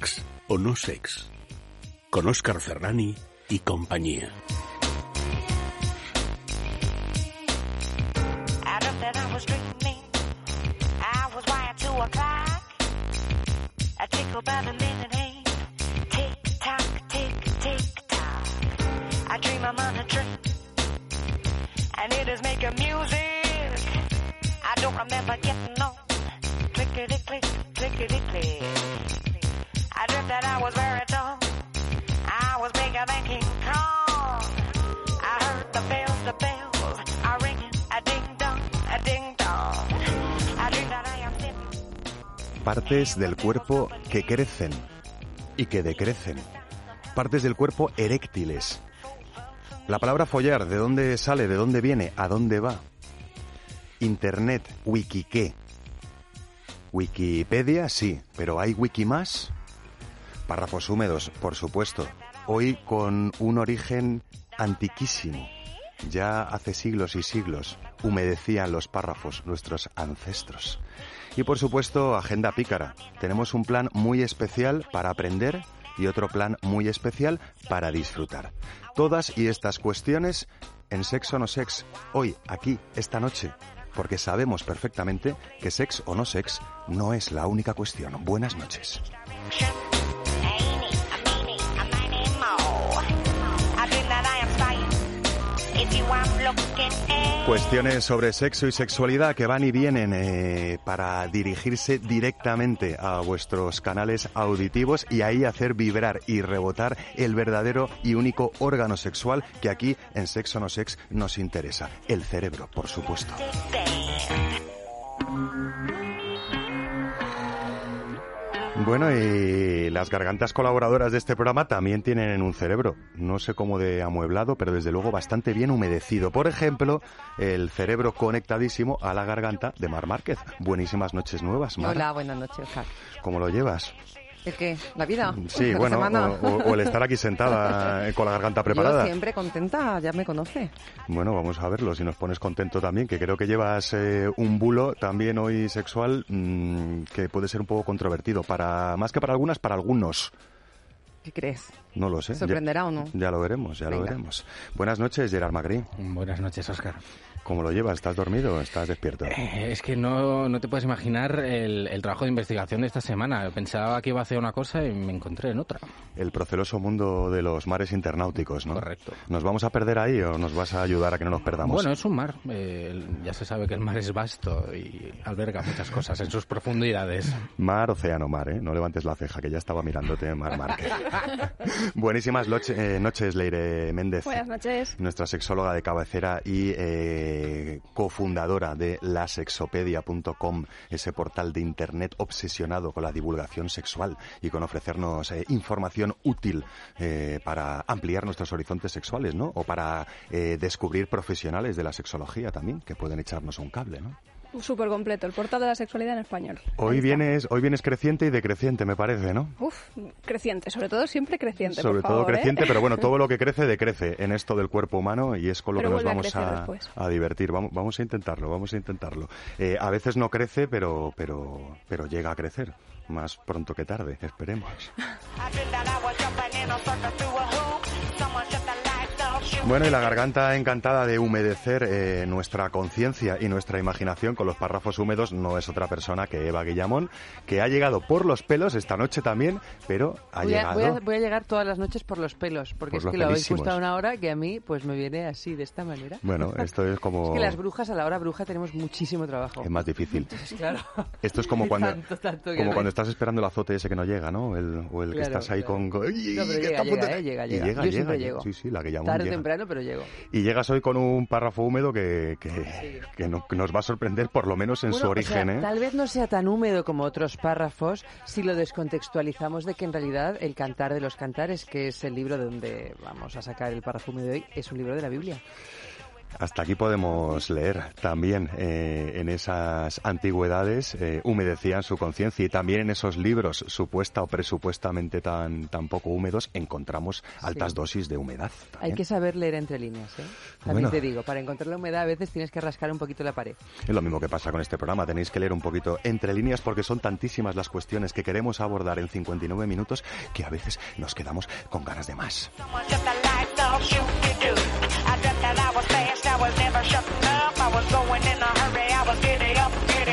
Sex o no sex. Con Oscar Ferrani y compañía. Partes del cuerpo que crecen y que decrecen. Partes del cuerpo eréctiles. La palabra follar, ¿de dónde sale? ¿De dónde viene? ¿A dónde va? Internet, wiki qué. Wikipedia, sí, pero ¿hay wiki más? Párrafos húmedos, por supuesto. Hoy con un origen antiquísimo. Ya hace siglos y siglos humedecían los párrafos nuestros ancestros. Y por supuesto, agenda pícara. Tenemos un plan muy especial para aprender y otro plan muy especial para disfrutar. Todas y estas cuestiones en Sexo No Sex, hoy, aquí, esta noche, porque sabemos perfectamente que sex o no sex no es la única cuestión. Buenas noches. Cuestiones sobre sexo y sexualidad que van y vienen eh, para dirigirse directamente a vuestros canales auditivos y ahí hacer vibrar y rebotar el verdadero y único órgano sexual que aquí en Sexo No Sex nos interesa, el cerebro, por supuesto. Bueno, y las gargantas colaboradoras de este programa también tienen un cerebro, no sé cómo de amueblado, pero desde luego bastante bien humedecido. Por ejemplo, el cerebro conectadísimo a la garganta de Mar Márquez. Buenísimas noches nuevas, Mar. Hola, buenas noches. ¿Cómo lo llevas? ¿El qué? ¿La vida? Sí, ¿La bueno, o, o- o el estar aquí sentada eh, con la garganta preparada. Yo siempre contenta, ya me conoce. Bueno, vamos a verlo, si nos pones contento también, que creo que llevas eh, un bulo también hoy sexual mm, que puede ser un poco controvertido, para más que para algunas, para algunos. ¿Qué crees? No lo sé. Ya- ¿Sorprenderá o no? Ya lo veremos, ya lo Venga. veremos. Buenas noches, Gerard Magri. Buenas noches, Oscar. ¿Cómo lo llevas? ¿Estás dormido o estás despierto? Eh, es que no, no te puedes imaginar el, el trabajo de investigación de esta semana. Pensaba que iba a hacer una cosa y me encontré en otra. El proceloso mundo de los mares internauticos, ¿no? Correcto. ¿Nos vamos a perder ahí o nos vas a ayudar a que no nos perdamos? Bueno, es un mar. Eh, ya se sabe que el mar es vasto y alberga muchas cosas en sus profundidades. Mar, océano, mar, ¿eh? No levantes la ceja, que ya estaba mirándote, Mar Márquez. Buenísimas loche- eh, noches, Leire Méndez. Buenas noches. Nuestra sexóloga de cabecera y eh, cofundadora de lasexopedia.com, ese portal de internet obsesionado con la divulgación sexual y con ofrecernos eh, información útil eh, para ampliar nuestros horizontes sexuales, ¿no? O para eh, descubrir profesionales de la sexología también, que pueden echarnos un cable, ¿no? Súper completo, el portal de la sexualidad en español. Hoy vienes, hoy vienes creciente y decreciente, me parece, ¿no? Uf, creciente, sobre todo siempre creciente, Sobre por todo favor, ¿eh? creciente, pero bueno, todo lo que crece decrece en esto del cuerpo humano y es con lo Pero que nos a vamos a, a divertir. Vamos, vamos a intentarlo, vamos a intentarlo. Eh, a veces no crece, pero, pero, pero llega a crecer. Más pronto que tarde, esperemos. Bueno, y la garganta encantada de humedecer eh, nuestra conciencia y nuestra imaginación con los párrafos húmedos no es otra persona que Eva Guillamón, que ha llegado por los pelos esta noche también, pero ha Voy a, llegado... voy a- voy a llegar todas las noches por los pelos, porque Por es que lo habéis a una hora que a mí pues me viene así, de esta manera. Bueno, esto es como... Es que las brujas, a la hora bruja, tenemos muchísimo trabajo. Es más difícil. Entonces, claro. Esto es como cuando, Tanto, tanto que como cuando estás esperando el azote ese que no llega, ¿no? El- o el que estás ahí claro. con... con- ¡Ay, No, pero llega, llega, eh, llega, llega. Yo llega, siempre llego. Sí, sí, la Tarde o llega. Temprano, pero llego. Y llegas hoy con un párrafo húmedo que, que, que no- nos va a sorprender, por lo menos en su o origen, sea, ¿eh? Tal vez no sea tan húmedo como otros párrafos si lo descontextualizamos de que en realidad el Cantar de los Cantares, que es el libro donde vamos a sacar el párrafo húmedo de hoy, es un libro de la Biblia. Hasta aquí podemos leer también eh, en esas antigüedades eh, humedecían su conciencia y también en esos libros supuesta o presupuestamente tan, tan poco húmedos encontramos altas dosis de humedad. Hay que saber leer entre líneas, ¿eh? También Bueno. te digo, para encontrar la humedad a veces tienes que rascar un poquito la pared. Es lo mismo que pasa con este programa. Tenéis que leer un poquito entre líneas porque son tantísimas las cuestiones que queremos abordar en 59 minutos que a veces nos quedamos con ganas de más. I was never shutting up. I was going in a hurry. I was getting.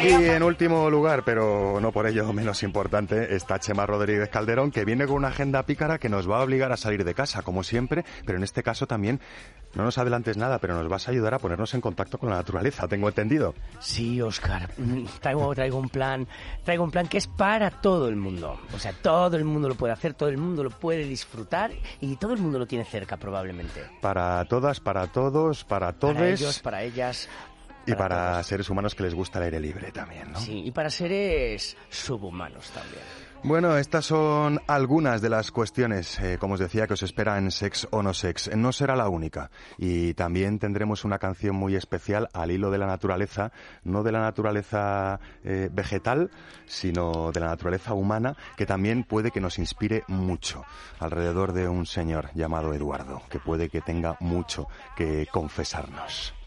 Y en último lugar, pero no por ello menos importante, está Chema Rodríguez Calderón, que viene con una agenda pícara que nos va a obligar a salir de casa, como siempre, pero en este caso también, no nos adelantes nada, pero nos vas a ayudar a ponernos en contacto con la naturaleza, tengo entendido. Sí, Oscar, traigo, traigo un plan, traigo un plan que es para todo el mundo. O sea, todo el mundo lo puede hacer, todo el mundo lo puede disfrutar y todo el mundo lo tiene cerca probablemente. Para todas, para todos, para Para todos ellos, para ellas. Y para seres humanos que les gusta el aire libre también, ¿no? Sí, y para seres subhumanos también. Bueno, estas son algunas de las cuestiones, eh, como os decía, que os espera en Sex o No Sex. No será la única. Y también tendremos una canción muy especial al hilo de la naturaleza, no de la naturaleza eh, vegetal, sino de la naturaleza humana, que también puede que nos inspire mucho alrededor de un señor llamado Eduardo, que puede que tenga mucho que confesarnos.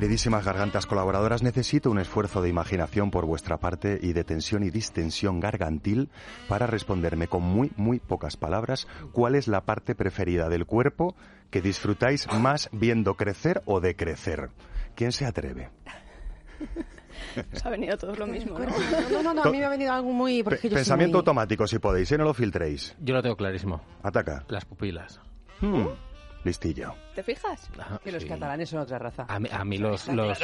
queridísimas gargantas colaboradoras, necesito un esfuerzo de imaginación por vuestra parte y de tensión y distensión gargantil para responderme con muy, muy pocas palabras cuál es la parte preferida del cuerpo que disfrutáis más viendo crecer o decrecer. ¿Quién se atreve? Os ha venido todo lo mismo, ¿no? No, no, no, a mí me ha venido algo muy... porque yo pensamiento muy- automático, si podéis, ¿eh? no lo filtréis. Yo lo tengo clarísimo. Ataca. Las pupilas. Hmm, listillo. ¿Te fijas? Ajá, Que los sí. catalanes son otra raza. A mí, a mí los, los,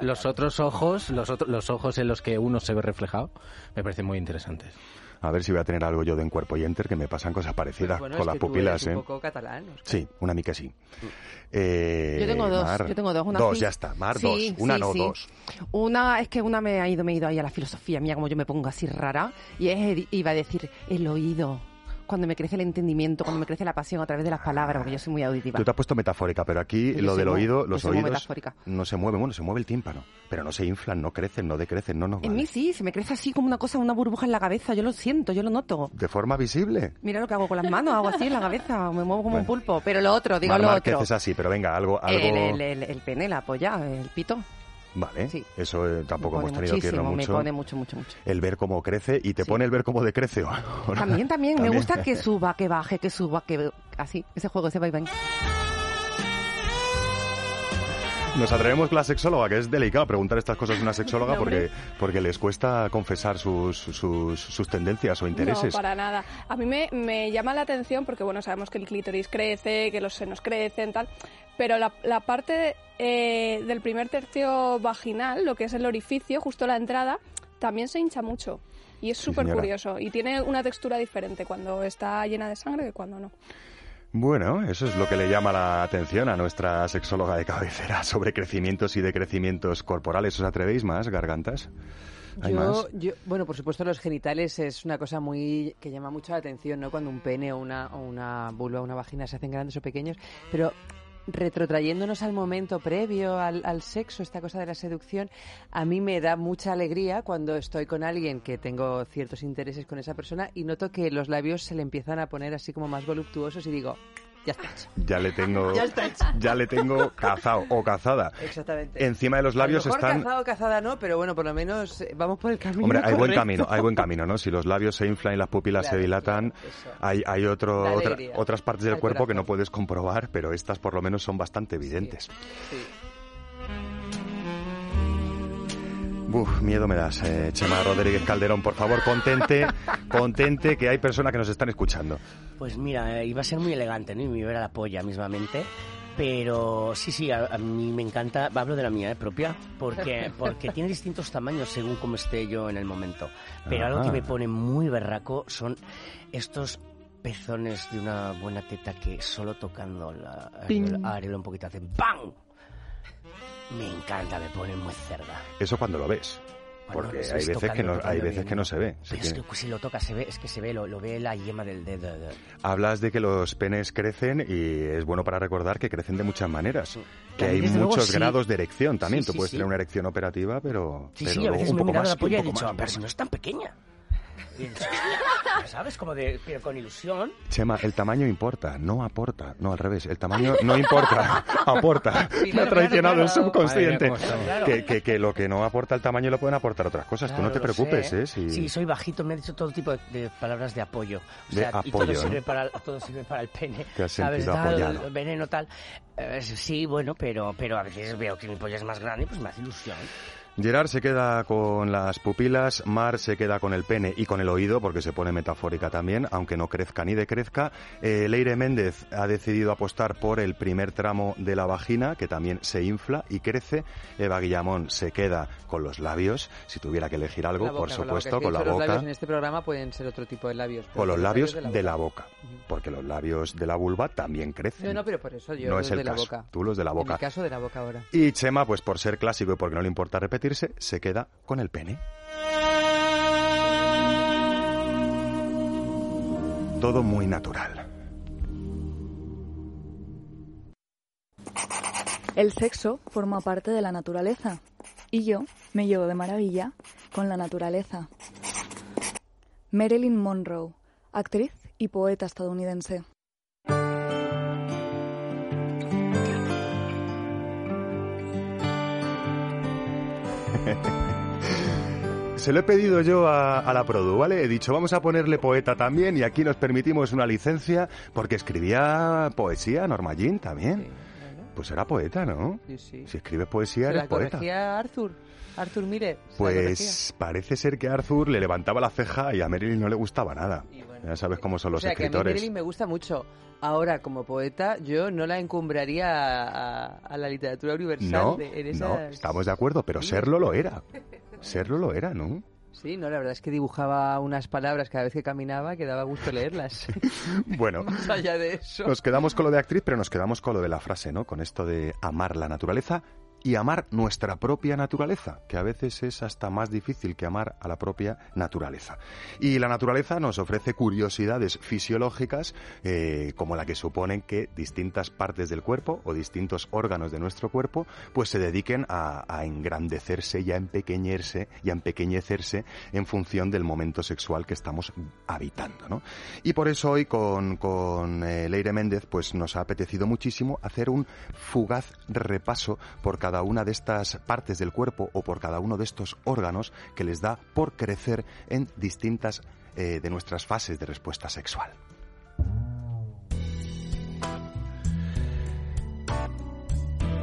los otros ojos, los, otro- los ojos en los que uno se ve reflejado, me parecen muy interesantes. A ver si voy a tener algo yo de en cuerpo y enter, que me pasan cosas parecidas Pues bueno, con es las que tú pupilas, eres ¿eh? un poco catalán. Oscar. Sí, una mica sí. Eh, Yo tengo dos, Mar, yo tengo dos. Una dos, ya está. Mar, Sí, dos. Una sí, no, sí. dos. Una es que una me ha ido, me he ido ahí a la filosofía mía, como yo me pongo así rara, y es, iba a decir el oído. Cuando me crece el entendimiento, cuando me crece la pasión a través de las palabras, porque yo soy muy auditiva. Tú te has puesto metafórica, pero aquí Yo lo del muy- oído, los oídos no se mueven. Bueno, se mueve el tímpano, pero no se inflan, no crecen, no decrecen, no nos En mí sí, se me crece así como una cosa, una burbuja en la cabeza, yo lo siento, yo lo noto. De forma visible. Mira lo que hago con las manos, hago así en la cabeza, me muevo como Bueno. un pulpo. Pero lo otro, digo Mar lo otro. es así, pero venga, algo... algo... El, el, el, el pene, la polla, el pito. Vale, sí. eso eh, tampoco hemos tenido que muchísimo, mucho. me pone mucho, mucho, mucho. El ver cómo crece y te Sí. pone el ver cómo decrece. ¿o? ¿o no? También, también, me También. gusta que suba, que baje, que suba, que... Así, ese juego, ese bye. Nos atrevemos con la sexóloga, que es delicado preguntar estas cosas a una sexóloga No, porque, porque les cuesta confesar sus, sus, sus tendencias o intereses. No, para nada. A mí me, me llama la atención porque, bueno, sabemos que el clítoris crece, que los senos crecen, tal, pero la, la parte eh, del primer tercio vaginal, lo que es el orificio, justo la entrada, también se hincha mucho. Y es súper curioso. Y tiene una textura diferente cuando está llena de sangre que cuando no. Bueno, eso es lo que le llama la atención a nuestra sexóloga de cabecera sobre crecimientos y decrecimientos corporales. ¿Os atrevéis más, gargantas? ¿Hay Yo, más? yo- bueno, por supuesto, los genitales es una cosa muy que llama mucho la atención, ¿no? Cuando un pene o una, o una vulva o una vagina se hacen grandes o pequeños, pero retrotrayéndonos al momento previo al, al sexo, esta cosa de la seducción, a mí me da mucha alegría cuando estoy con alguien que tengo ciertos intereses con esa persona y noto que los labios se le empiezan a poner así como más voluptuosos y digo, ya está hecho. Ya le tengo, Ya está hecho. ya le tengo cazado o cazada. Exactamente. Encima de los labios a lo mejor están... cazado o cazada no, pero bueno, por lo menos eh, vamos por el camino Hombre, hay buen camino, hay buen camino, ¿no? Si los labios se inflan y las pupilas se dilatan, claro, hay, hay otro, otra- otras partes del cuerpo que no puedes comprobar, pero estas por lo menos son bastante evidentes. Sí. Uf, miedo me das, eh, Chema Rodríguez Calderón. Por favor, contente, contente que hay personas que nos están escuchando. Pues mira, eh, iba a ser muy elegante, ¿no? Y me iba a la polla mismamente. Pero sí, sí, a, a mí me encanta, hablo de la mía, ¿eh? propia, porque, porque tiene distintos tamaños según cómo esté yo en el momento. Pero algo que Ajá. me pone muy berraco son estos pezones de una buena teta que solo tocando la areola un poquito hacen ¡BAM! Me encanta, me pone muy cerda. Eso cuando lo ves. Cuando Porque hay veces, que no, hay veces que no se ve. Se es tiene- que si lo toca se ve, es que se ve, lo, lo ve la yema del dedo. Hablas de que los penes crecen y es bueno para recordar que crecen de muchas maneras. Que hay desde luego, muchos sí. grados de erección también. Sí, Tú puedes tener una erección operativa, pero, Sí, pero sí, a veces un me he poco mirado más, la polla y he dicho, pero si no más". es tan pequeña. ¿Sabes? Como de, pero con ilusión. Chema, el tamaño importa, no aporta. No, al revés. El tamaño no importa, aporta. Sí, Me ha claro, traicionado claro, el subconsciente. Claro. Que, que, que lo que no aporta el tamaño lo pueden aportar otras cosas. Tú no te preocupes. ¿eh? Si- Sí, soy bajito, me ha dicho todo tipo de, de palabras de apoyo. O De sea, y todo apoyo, sirve, para, todo sirve para el pene. Te has ¿sabes? Tal, veneno, tal. Eh, sí, bueno, pero, pero a veces veo que mi polla es más grande, pues me hace ilusión. Gerard se queda con las pupilas, Mar se queda con el pene y con el oído, porque se pone metafórica también, aunque no crezca ni decrezca. Eh, Leire Méndez ha decidido apostar por el primer tramo de la vagina, que también se infla y crece. Eva Guillamón se queda con los labios, si tuviera que elegir algo, La boca, por con la supuesto, boca. con la de hecho, Los boca. labios en este programa pueden ser otro tipo de labios. Con los labios de la boca. boca, porque los labios de la vulva también crecen. No, no, pero por eso yo No los es el de la caso. boca. Tú los de la En boca. mi caso, de la boca ahora. Y Chema, pues por ser clásico y porque no le importa repetirse, se queda con el pene. Todo muy natural. El sexo forma parte de la naturaleza y yo me llevo de maravilla con la naturaleza. Marilyn Monroe, actriz y poeta estadounidense. Se lo he pedido yo a, a la Produ, ¿vale? He dicho, vamos a ponerle poeta también y aquí nos permitimos una licencia porque escribía poesía, Norma Jean también. Sí, Pues era poeta, ¿no? sí, sí. Si escribes poesía, eres la poeta. Arthur. Arthur Miller. la Pues parece ser que a Arthur le levantaba la ceja y a Marilyn no le gustaba nada. bueno, Ya sabes cómo son los o sea, que a mí escritores. Marilyn me gusta mucho. Ahora, como poeta, yo no la encumbraría a, a- a la literatura universal. No, de- en no, esas- estamos de acuerdo, pero serlo lo era. Serlo lo era, ¿no? Sí, no, la verdad es que dibujaba unas palabras cada vez que caminaba que daba gusto leerlas. Bueno, Más allá de eso. nos quedamos con lo de actriz, pero nos quedamos con lo de la frase, ¿no? Con esto de amar la naturaleza y amar nuestra propia naturaleza, que a veces es hasta más difícil que amar a la propia naturaleza. Y la naturaleza nos ofrece curiosidades fisiológicas, eh, como la que suponen que distintas partes del cuerpo o distintos órganos de nuestro cuerpo, pues se dediquen a, engrandecerse y a empequeñerse y a empequeñecerse en función del momento sexual que estamos habitando, ¿no? Y por eso hoy con, con eh, Leire Méndez pues nos ha apetecido muchísimo hacer un fugaz repaso por cada una de estas partes del cuerpo o por cada uno de estos órganos que les da por crecer en distintas eh, de nuestras fases de respuesta sexual.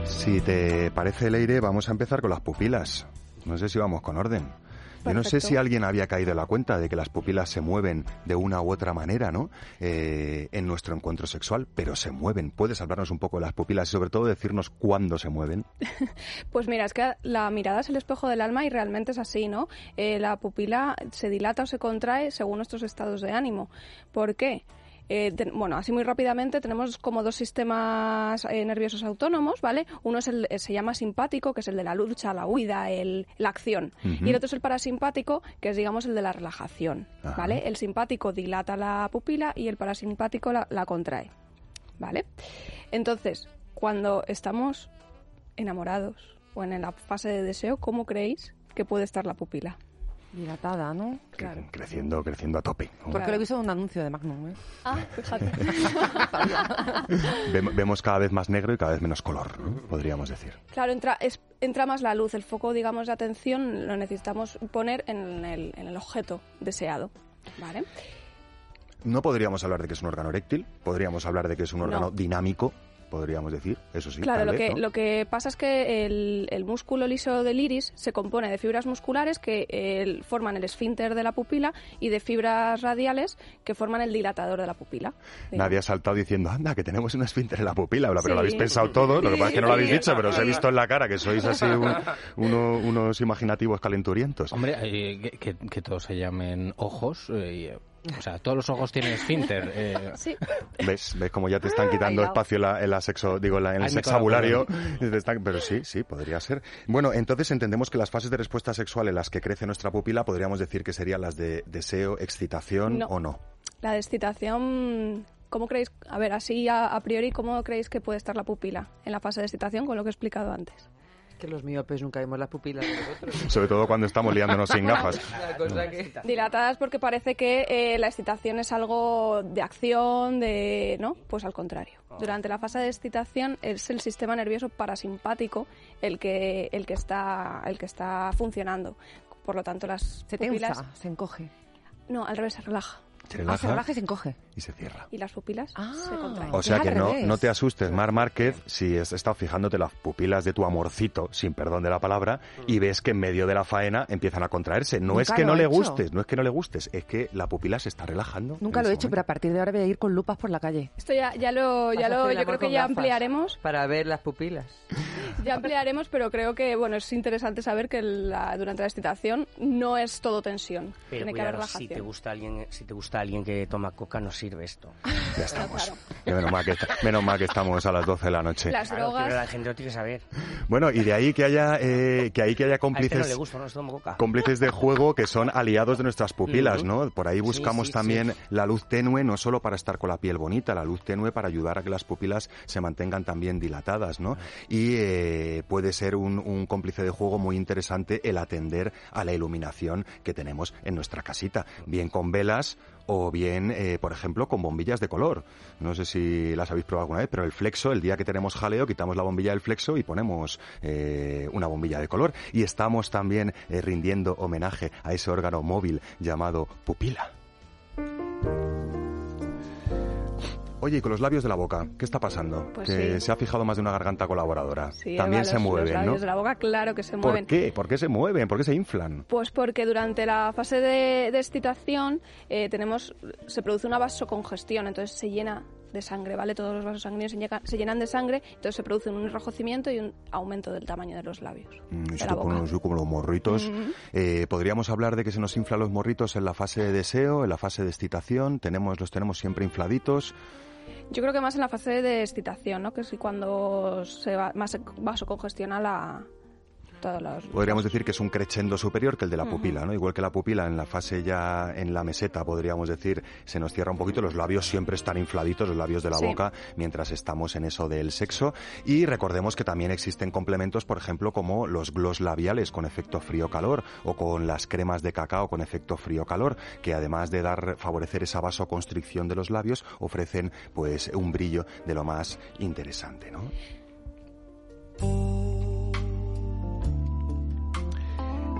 Si te parece, Leire, vamos a empezar con las pupilas. No sé si vamos con orden. Yo no sé si alguien había caído en la cuenta de que las pupilas se mueven de una u otra manera, ¿no? Eh, en nuestro encuentro sexual, pero se mueven. ¿Puedes hablarnos un poco de las pupilas y sobre todo decirnos cuándo se mueven? Pues mira, es que la mirada es el espejo del alma y realmente es así, ¿no? Eh, la pupila se dilata o se contrae según nuestros estados de ánimo. ¿Por qué? Eh, te- bueno, así muy rápidamente tenemos como dos sistemas eh, nerviosos autónomos, ¿vale? Uno es el, eh, se llama simpático, que es el de la lucha, la huida, el, la acción. Y el otro es el parasimpático, que es, digamos, el de la relajación, Ajá. ¿vale? El simpático dilata la pupila y el parasimpático la, la contrae, ¿vale? Entonces, cuando estamos enamorados o en la fase de deseo, ¿cómo creéis que puede estar la pupila? Dilatada, ¿no? Claro. Creciendo, creciendo a tope. ¿no? Porque lo he visto en un anuncio de Magnum, ¿eh? Ah, fíjate. Vem- Vemos cada vez más negro y cada vez menos color, ¿no? podríamos decir. claro, entra, es- entra más la luz, el foco, digamos, de atención lo necesitamos poner en el, en el objeto deseado, ¿vale? No podríamos hablar de que es un órgano eréctil, podríamos hablar de que es un No. órgano dinámico, podríamos decir, eso sí. Claro, tal lo vez, que, ¿no? lo que pasa es que el, el músculo liso del iris se compone de fibras musculares que eh, forman el esfínter de la pupila y de fibras radiales que forman el dilatador de la pupila. Nadie ha saltado diciendo, anda, que tenemos un esfínter en la pupila, pero Sí. lo habéis pensado todo, lo que pasa es que no lo habéis dicho, pero os he visto en la cara que sois así un- uno- unos imaginativos calenturientos. Hombre, eh, que, que- todos se llamen ojos. eh, eh, o sea, todos los ojos tienen esfínter. eh, Sí. ¿Ves? ¿Ves cómo ya te están quitando Bailao. espacio en la, en la sexo, digo, en la- en el Ay, sexabulario? Están- Pero sí, sí, podría ser. Bueno, entonces entendemos que las fases de respuesta sexual en las que crece nuestra pupila podríamos decir que serían las de deseo, excitación No. o no. La de excitación, ¿cómo creéis? A ver, así a, a priori, ¿cómo creéis que puede estar la pupila en la fase de excitación con lo que he explicado antes? Que los miopes nunca vemos las pupilas de nosotros. Sobre todo cuando estamos liándonos sin gafas. Que... Dilatadas porque parece que eh, la excitación es algo de acción, de... ¿no? Pues al contrario. Durante la fase de excitación es el sistema nervioso parasimpático el que, el que, está, el que está funcionando. Por lo tanto, las Se pupilas... tensa, se encoge. No, al revés, se relaja. Se Ah, se relaja relaja y se encoge. y se cierra. Y las pupilas Ah. se contraen. O sea que no, revés. no te asustes, Mar Márquez, si has estado fijándote las pupilas de tu amorcito, sin perdón de la palabra, y ves que en medio de la faena empiezan a contraerse. No Nunca es que no he le hecho. gustes, no es que no le gustes, es que la pupila se está relajando. Nunca lo he hecho, pero a partir de ahora voy a ir con lupas por la calle. Esto ya, ya lo, ya lo, yo creo que ya ampliaremos. Para ver las pupilas. Ya ampliaremos, pero creo que bueno es interesante saber que la- durante la excitación no es todo tensión. Pero Tiene que haber cuidado, si relajación. te gusta alguien, si te gusta alguien que toma coca, no sirve esto. Ya estamos. menos, mal que, está- menos mal que estamos a las 12 de la noche. Las Claro, drogas. pero la gente lo tiene que saber. Bueno, y de ahí que haya, eh, que ahí que haya A este no cómplices... le gusta, no se toma coca. cómplices de juego que son aliados de nuestras pupilas. ¿no? Por ahí buscamos sí, también sí. la luz tenue, no solo para estar con la piel bonita, la luz tenue para ayudar a que las pupilas se mantengan también dilatadas, ¿no? Y eh, puede ser un, un cómplice de juego muy interesante el atender a la iluminación que tenemos en nuestra casita, bien con velas o bien, eh, por ejemplo, con bombillas de color. No sé si las habéis probado alguna vez, pero el flexo, el día que tenemos jaleo, quitamos la bombilla del flexo y ponemos eh, una bombilla de color. Y estamos también eh, rindiendo homenaje a ese órgano móvil llamado pupila. Oye, y con los labios de la boca, ¿qué está pasando? Pues que sí. se ha fijado más de una garganta colaboradora. Sí, También Eva, se los- los mueven, labios ¿no? de la boca, claro que se ¿Por mueven. qué? ¿Por qué se mueven? ¿Por qué se inflan? Pues porque durante la fase de, de excitación eh, tenemos se produce una vasocongestión, entonces se llena de sangre, ¿vale? Todos los vasos sanguíneos se, llega- se llenan de sangre, entonces se produce un enrojecimiento y un aumento del tamaño de los labios. Mm, de la boca. como, como los morritos. Ujú. Eh, Podríamos hablar de que se nos inflan los morritos en la fase de deseo, en la fase de excitación. Tenemos, los tenemos siempre infladitos. Yo creo que más en la fase de excitación, ¿no? Que es cuando se va, más vasocongestiona la todos los Podríamos decir que es un crescendo superior que el de la pupila, ¿no? Igual que la pupila en la fase ya en la meseta, podríamos decir, se nos cierra un poquito, los labios siempre están infladitos, los labios de la Sí. boca, mientras estamos en eso del sexo. Y recordemos que también existen complementos, por ejemplo, como los gloss labiales con efecto frío-calor o con las cremas de cacao con efecto frío-calor, que además de dar favorecer esa vasoconstricción de los labios, ofrecen pues un brillo de lo más interesante, ¿no?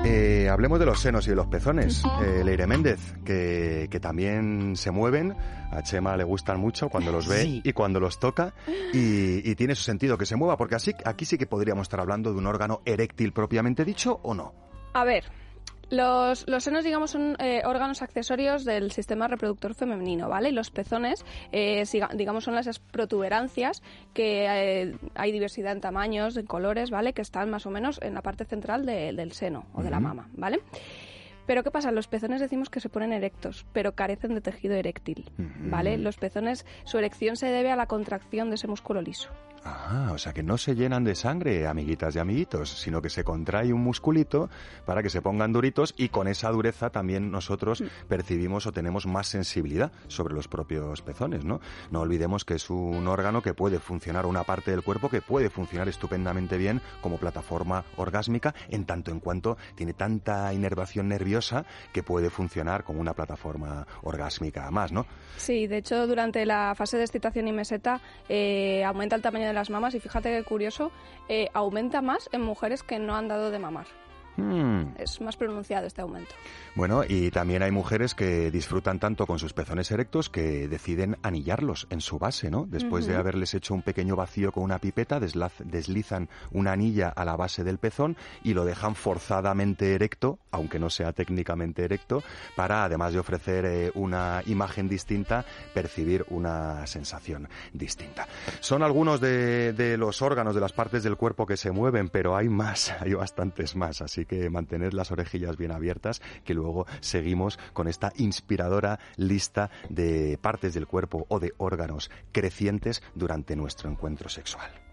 Eh, hablemos de los senos y de los pezones. Eh, Leire Méndez, que, que también se mueven. A Chema le gustan mucho cuando los ve Sí. y cuando los toca. Y, y tiene su sentido que se mueva, porque así, aquí sí que podríamos estar hablando de un órgano eréctil propiamente dicho o no. A ver, los, los senos, digamos, son eh, órganos accesorios del sistema reproductor femenino, ¿vale? Y los pezones, eh, siga- digamos, son las protuberancias que eh, hay diversidad en tamaños, en colores, ¿vale? Que están más o menos en la parte central de- del seno o de la mama, ¿vale? Pero ¿qué pasa? Los pezones decimos que se ponen erectos, pero carecen de tejido eréctil. ¿vale? Los pezones, su erección se debe a la contracción de ese músculo liso. Ah, o sea que no se llenan de sangre, amiguitas y amiguitos, sino que se contrae un musculito para que se pongan duritos y con esa dureza también nosotros percibimos o tenemos más sensibilidad sobre los propios pezones, ¿no? No olvidemos que es un órgano que puede funcionar, una parte del cuerpo que puede funcionar estupendamente bien como plataforma orgásmica, en tanto en cuanto tiene tanta inervación nerviosa que puede funcionar como una plataforma orgásmica más, ¿no? Sí, de hecho, durante la fase de excitación y meseta eh, aumenta el tamaño de las mamas y fíjate que curioso, eh, aumenta más en mujeres que no han dado de mamar. Hmm. Es más pronunciado este aumento. Bueno, y también hay mujeres que disfrutan tanto con sus pezones erectos que deciden anillarlos en su base, ¿no? Después de haberles hecho un pequeño vacío con una pipeta, deslizan una anilla a la base del pezón y lo dejan forzadamente erecto, aunque no sea técnicamente erecto, para además de ofrecer eh, una imagen distinta, percibir una sensación distinta. Son algunos de, de los órganos, de las partes del cuerpo que se mueven, pero hay más, hay bastantes más, así que mantened las orejillas bien abiertas, que luego seguimos con esta inspiradora lista de partes del cuerpo o de órganos crecientes durante nuestro encuentro sexual.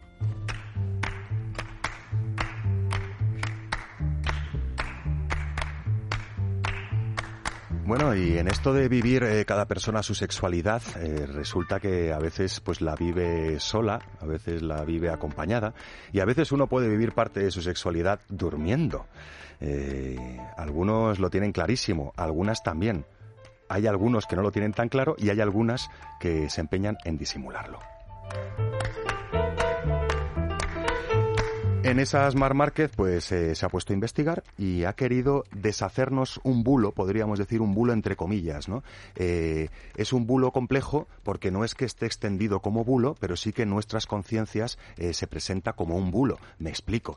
Bueno, y en esto de vivir eh, cada persona su sexualidad, eh, resulta que a veces pues la vive sola, a veces la vive acompañada, y a veces uno puede vivir parte de su sexualidad durmiendo. Eh, algunos lo tienen clarísimo, algunas también. Hay algunos que no lo tienen tan claro y hay algunas que se empeñan en disimularlo. En esas Mar Márquez, pues eh, se ha puesto a investigar y ha querido deshacernos un bulo, podríamos decir un bulo entre comillas, ¿no? Eh, es un bulo complejo porque no es que esté extendido como bulo, pero sí que en nuestras conciencias eh, se presenta como un bulo. Me explico.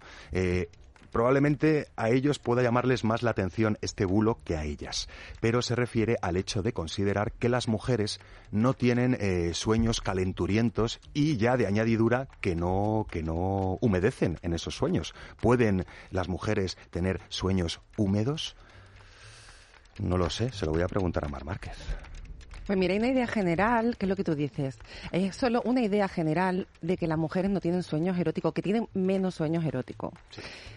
Probablemente a ellos pueda llamarles más la atención este bulo que a ellas, pero se refiere al hecho de considerar que las mujeres no tienen eh, sueños calenturientos y ya de añadidura que no que no humedecen en esos sueños. ¿Pueden las mujeres tener sueños húmedos? No lo sé, se lo voy a preguntar a Mar Márquez. Pues mira, hay una idea general, que es lo que tú dices. Es solo una idea general de que las mujeres no tienen sueños eróticos, que tienen menos sueños eróticos.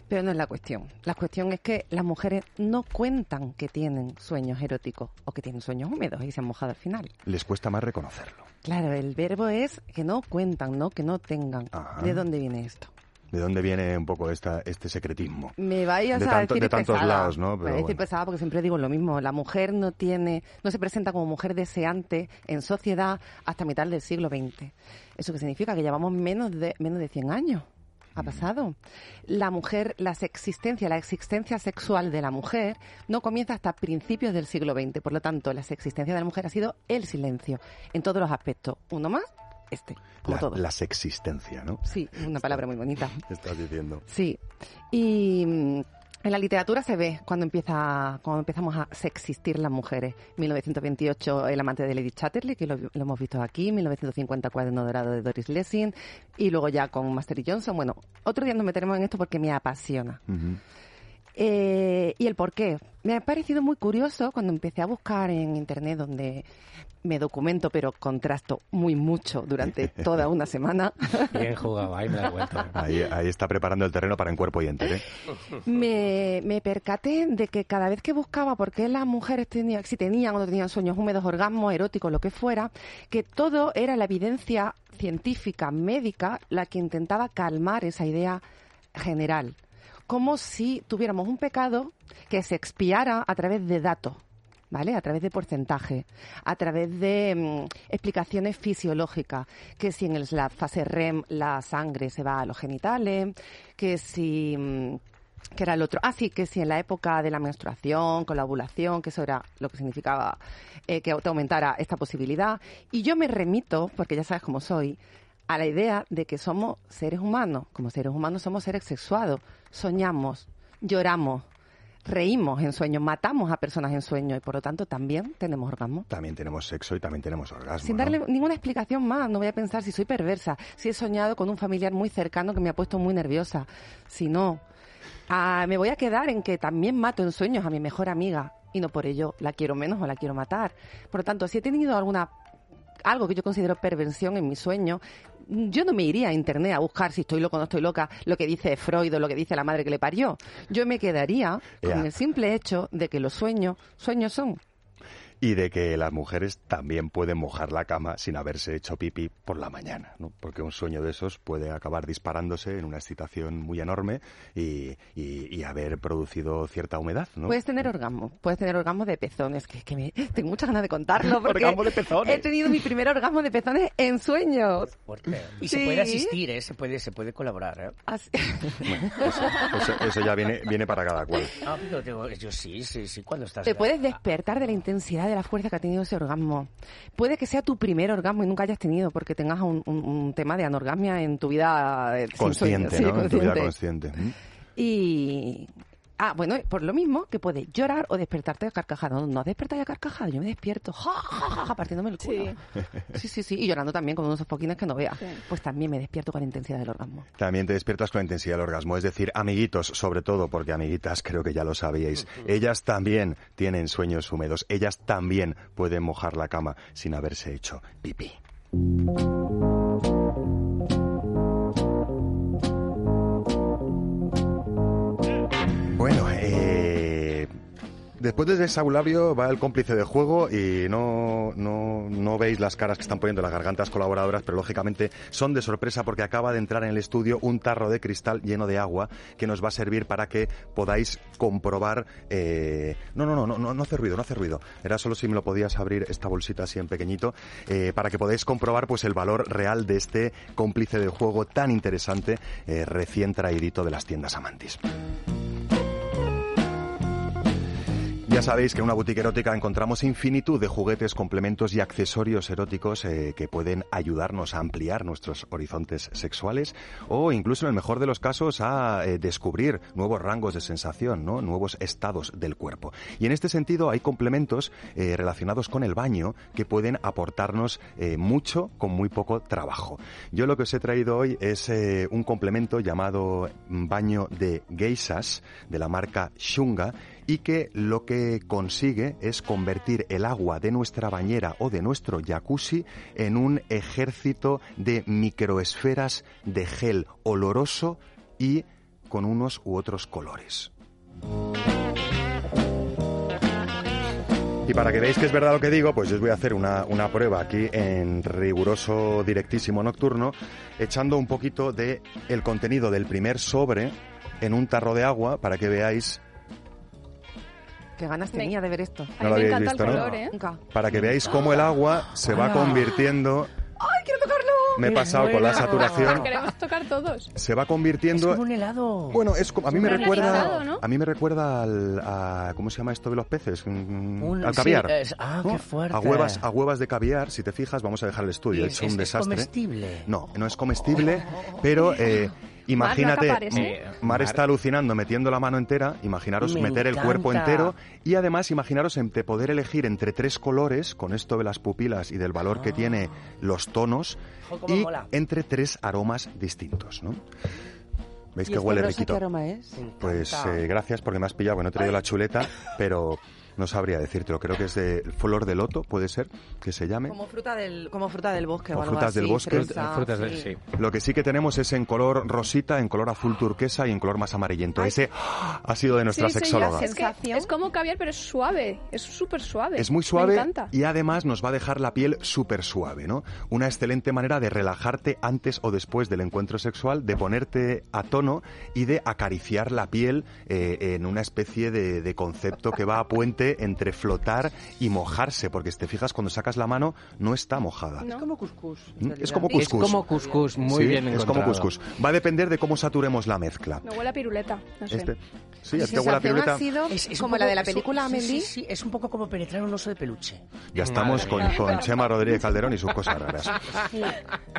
Pero no es la cuestión. La cuestión es que las mujeres no cuentan que tienen sueños eróticos o que tienen sueños húmedos y se han mojado al final. Les cuesta más reconocerlo. Claro, el verbo es que no cuentan, no que no tengan. Ajá. ¿De dónde viene esto? ¿De dónde viene un poco esta, este secretismo? Me vayas De a tanto- decir de tantos pesada. lados, ¿no? Me voy a decir bueno. pesada porque siempre digo lo mismo. La mujer no tiene, no se presenta como mujer deseante en sociedad hasta mitad del siglo XX. ¿Eso qué significa? Que llevamos menos de, menos de 100 años. Ha pasado. La mujer, la existencia, la existencia sexual de la mujer no comienza hasta principios del siglo XX. Por lo tanto, la existencia de la mujer ha sido el silencio en todos los aspectos. Uno más, este, como La, todo. la sexistencia, ¿no? Sí, una palabra muy bonita. Estás diciendo. Sí. Y mm, en la literatura se ve cuando empieza cuando empezamos a sexistir las mujeres. 1928 El amante de Lady Chatterley, que lo, lo hemos visto aquí, 1950 Cuaderno dorado de Doris Lessing y luego ya con Master y Johnson. Bueno, otro día nos meteremos en esto porque me apasiona. Ujú. Eh, ¿Y el por qué? Me ha parecido muy curioso cuando empecé a buscar en internet donde me documento pero contrasto muy mucho durante toda una semana. Bien jugado, ahí me da vuelta. Ahí, ahí está preparando el terreno para en cuerpo y entero. ¿eh? me, me percaté de que cada vez que buscaba por qué las mujeres tenían, si tenían o no tenían sueños húmedos, orgasmos, eróticos, lo que fuera, que todo era la evidencia científica, médica, la que intentaba calmar esa idea general. Como si tuviéramos un pecado que se expiara a través de datos. ¿Vale? A través de porcentaje, a través de mm, explicaciones fisiológicas, que si en el- la fase REM la sangre se va a los genitales, que si mm, que era el otro. Ah, sí, que si en la época de la menstruación, con la ovulación, que eso era lo que significaba eh, que te aumentara esta posibilidad. Y yo me remito, porque ya sabes cómo soy, a la idea de que somos seres humanos. Como seres humanos somos seres sexuados. Soñamos, lloramos, reímos en sueños, matamos a personas en sueños y por lo tanto también tenemos orgasmos. También tenemos sexo y también tenemos orgasmo. Sin ¿no? darle ninguna explicación más, no voy a pensar si soy perversa, si he soñado con un familiar muy cercano que me ha puesto muy nerviosa, si no. Ah, me voy a quedar en que también mato en sueños a mi mejor amiga y no por ello la quiero menos o la quiero matar. Por lo tanto, si he tenido alguna algo que yo considero perversión en mi sueño, yo no me iría a internet a buscar si estoy loco o no estoy loca, lo que dice Freud o lo que dice la madre que le parió. Yo me quedaría con el simple hecho de que los sueños, sueños son. Y de que las mujeres también pueden mojar la cama sin haberse hecho pipí por la mañana, ¿no? Porque un sueño de esos puede acabar disparándose en una excitación muy enorme y, y- y haber producido cierta humedad, ¿no? Puedes tener orgasmo, puedes tener orgasmo de pezones, que, que me, tengo muchas ganas de contarlo porque Orgasmo de pezones. he tenido mi primer orgasmo de pezones en sueños. Fuerte. Y Sí. se puede asistir, ¿eh? Se puede, se puede colaborar, ¿eh? Así- Eso, eso ya viene, viene para cada cual. Ah, pero tengo- yo sí, sí, sí, cuando estás... Te puedes despertar de la intensidad de la fuerza que ha tenido ese orgasmo. Puede que sea tu primer orgasmo y nunca hayas tenido porque tengas un, un- un tema de anorgasmia en tu vida eh, Consciente. Sí, ¿no? En tu vida consciente. Y... Ah, bueno, por lo mismo que puedes llorar o despertarte a carcajada. No, no despertáis a carcajada, yo me despierto, ja, ja, ja, ja, partiéndome el culo. Sí. sí, sí, y llorando también con unos sofoquines que no veas. Pues también me despierto con la intensidad del orgasmo. También te despiertas con la intensidad del orgasmo. Es decir, amiguitos, sobre todo, porque amiguitas creo que ya lo sabíais, ellas también tienen sueños húmedos. Ellas también pueden mojar la cama sin haberse hecho pipí. Después de ese saulabio va el cómplice de juego y no, no, no veis las caras que están poniendo las gargantas colaboradoras, pero lógicamente son de sorpresa porque acaba de entrar en el estudio un tarro de cristal lleno de agua que nos va a servir para que podáis comprobar... eh, No, no, no, no, no, hace ruido, no hace ruido. Era solo si me lo podías abrir esta bolsita así en pequeñito, eh, para que podáis comprobar pues el valor real de este cómplice de juego tan interesante, eh, recién traidito de las tiendas Amantis. Ya sabéis que en una boutique erótica encontramos infinitud de juguetes, complementos y accesorios eróticos eh, que pueden ayudarnos a ampliar nuestros horizontes sexuales o incluso en el mejor de los casos a eh, descubrir nuevos rangos de sensación, ¿no? nuevos estados del cuerpo. Y en este sentido hay complementos eh, relacionados con el baño que pueden aportarnos mucho con muy poco trabajo. Yo lo que os he traído hoy es un complemento llamado baño de geishas de la marca Shunga y que lo que consigue es convertir el agua de nuestra bañera o de nuestro jacuzzi en un ejército de microesferas de gel oloroso y con unos u otros colores. Y para que veáis que es verdad lo que digo, pues yo os voy a hacer una, una prueba aquí en riguroso directísimo nocturno, echando un poquito de el contenido del primer sobre en un tarro de agua para que veáis Qué ganas tenía de ver esto. A No mí lo me habéis encanta visto, el ¿no? color, ¿eh? Nunca. para que veáis cómo el agua se va convirtiendo. ¡Ay, quiero tocarlo! Me he ¡Qué pasado con la bueno! saturación. Queremos tocar todos. Se va Es convirtiendo. como un helado. Bueno, es como- a mí me Un recuerda, granizado, ¿no? a mí me recuerda al, a, ¿cómo se llama esto de los peces? Mm, Un- al sí, caviar. es- ah, ¿no? qué fuerte. A huevas, a huevas de caviar. Si te fijas, vamos a dejar el estudio. Y Es, es, un es- es desastre. comestible. No, no es comestible, pero eh, imagínate, ¿eh? Mar, está alucinando metiendo la mano entera, imaginaros Me meter el cuerpo entero y además imaginaros entre poder elegir entre tres colores, con esto de las pupilas y del valor que tiene los tonos, Ojo, y mola. entre tres aromas distintos, ¿no? ¿Veis ¿Y que este huele rosa riquito? qué aroma es? Me encanta. Pues eh, gracias porque me has pillado, que no he traído la chuleta, pero no sabría decírtelo. Creo que es de flor de loto, puede ser, que se llame. Como fruta del, como fruta del bosque o, O algo frutas del bosque. fresa, Frutas de- sí. sí. Lo que sí que tenemos es en color rosita, en color azul turquesa y en color más amarillento. Ese ha sido de nuestra Sí, sexóloga. es, que Sensación. es como caviar, pero es suave. Es súper suave. Es muy Me suave encanta. y además nos va a dejar la piel súper suave, ¿no? Una excelente manera de relajarte antes o después del encuentro sexual, de ponerte a tono y de acariciar la piel eh, en una especie de, de concepto que va a puente entre flotar y mojarse, porque si te fijas, cuando sacas la mano no está mojada. No. Es como cuscús. ¿Mm? Es como Es cuscús. como cuscús, muy Sí, bien Es como cuscús. Va a depender de cómo saturemos la mezcla. Me huele a piruleta. No sé. Este, sí, es que huele a piruleta. ha sido Es- es como poco- la de la es película sí, Amelie. Sí, sí, es un poco como penetrar un oso de peluche. Ya estamos con, con Chema Rodríguez Calderón y sus cosas raras.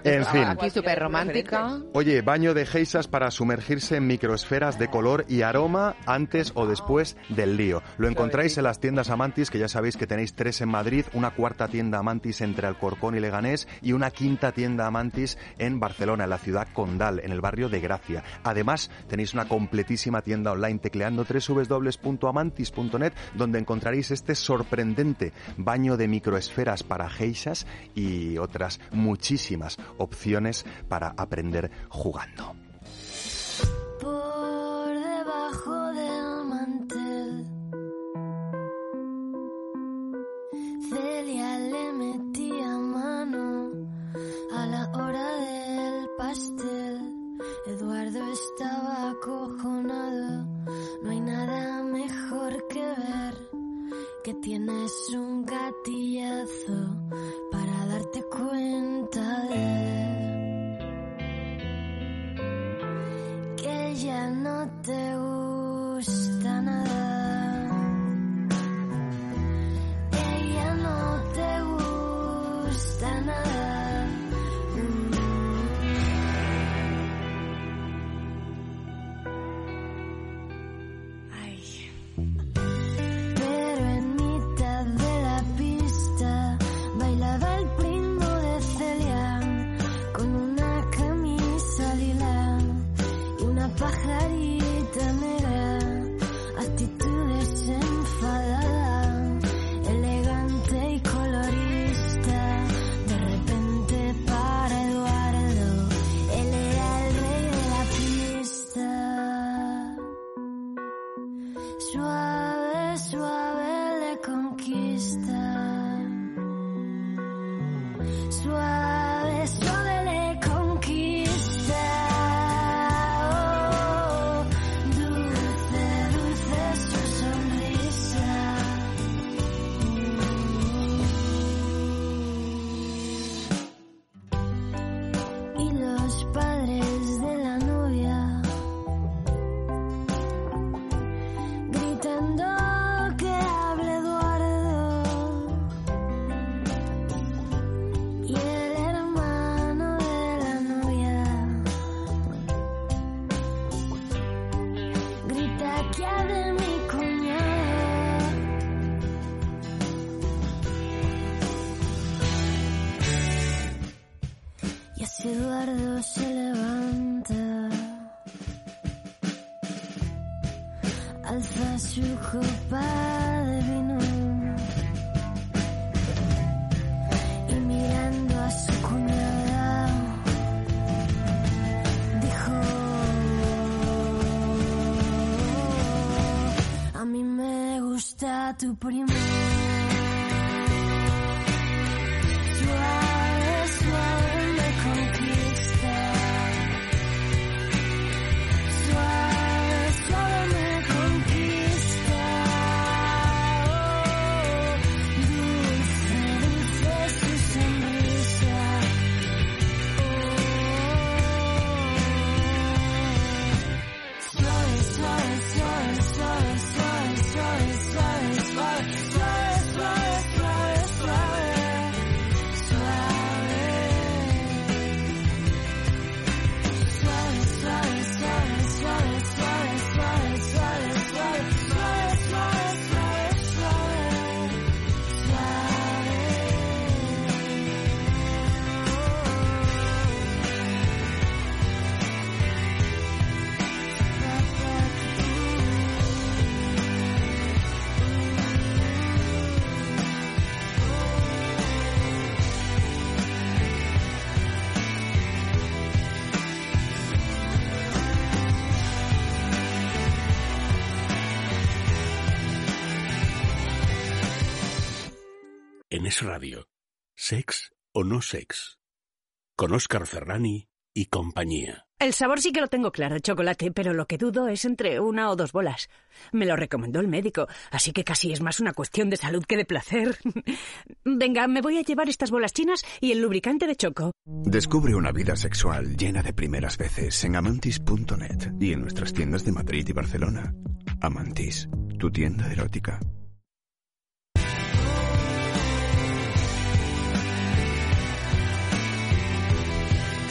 En fin. Aquí súper romántica. Oye, baño de geisas para sumergirse en microesferas de color y aroma antes o después del lío. Lo encontráis en las tiendas Amantis, que ya sabéis que tenéis tres en Madrid, una cuarta tienda Amantis entre Alcorcón y Leganés y una quinta tienda Amantis en Barcelona, en la ciudad condal, en el barrio de Gracia. Además, tenéis una completísima tienda online tecleando www.amantis.net donde encontraréis este sorprendente baño de microesferas para geishas y otras muchísimas opciones para aprender jugando. Celia le metía mano a la hora del pastel. together tú primero. En Es Radio, Sex o no sex. Con Óscar Ferrani y compañía. El sabor sí que lo tengo claro, chocolate, pero lo que dudo es entre una o dos bolas. Me lo recomendó el médico, así que casi es más una cuestión de salud que de placer. Venga, me voy a llevar estas bolas chinas y el lubricante de choco. Descubre una vida sexual llena de primeras veces en amantis.net y en nuestras tiendas de Madrid y Barcelona. Amantis, tu tienda erótica.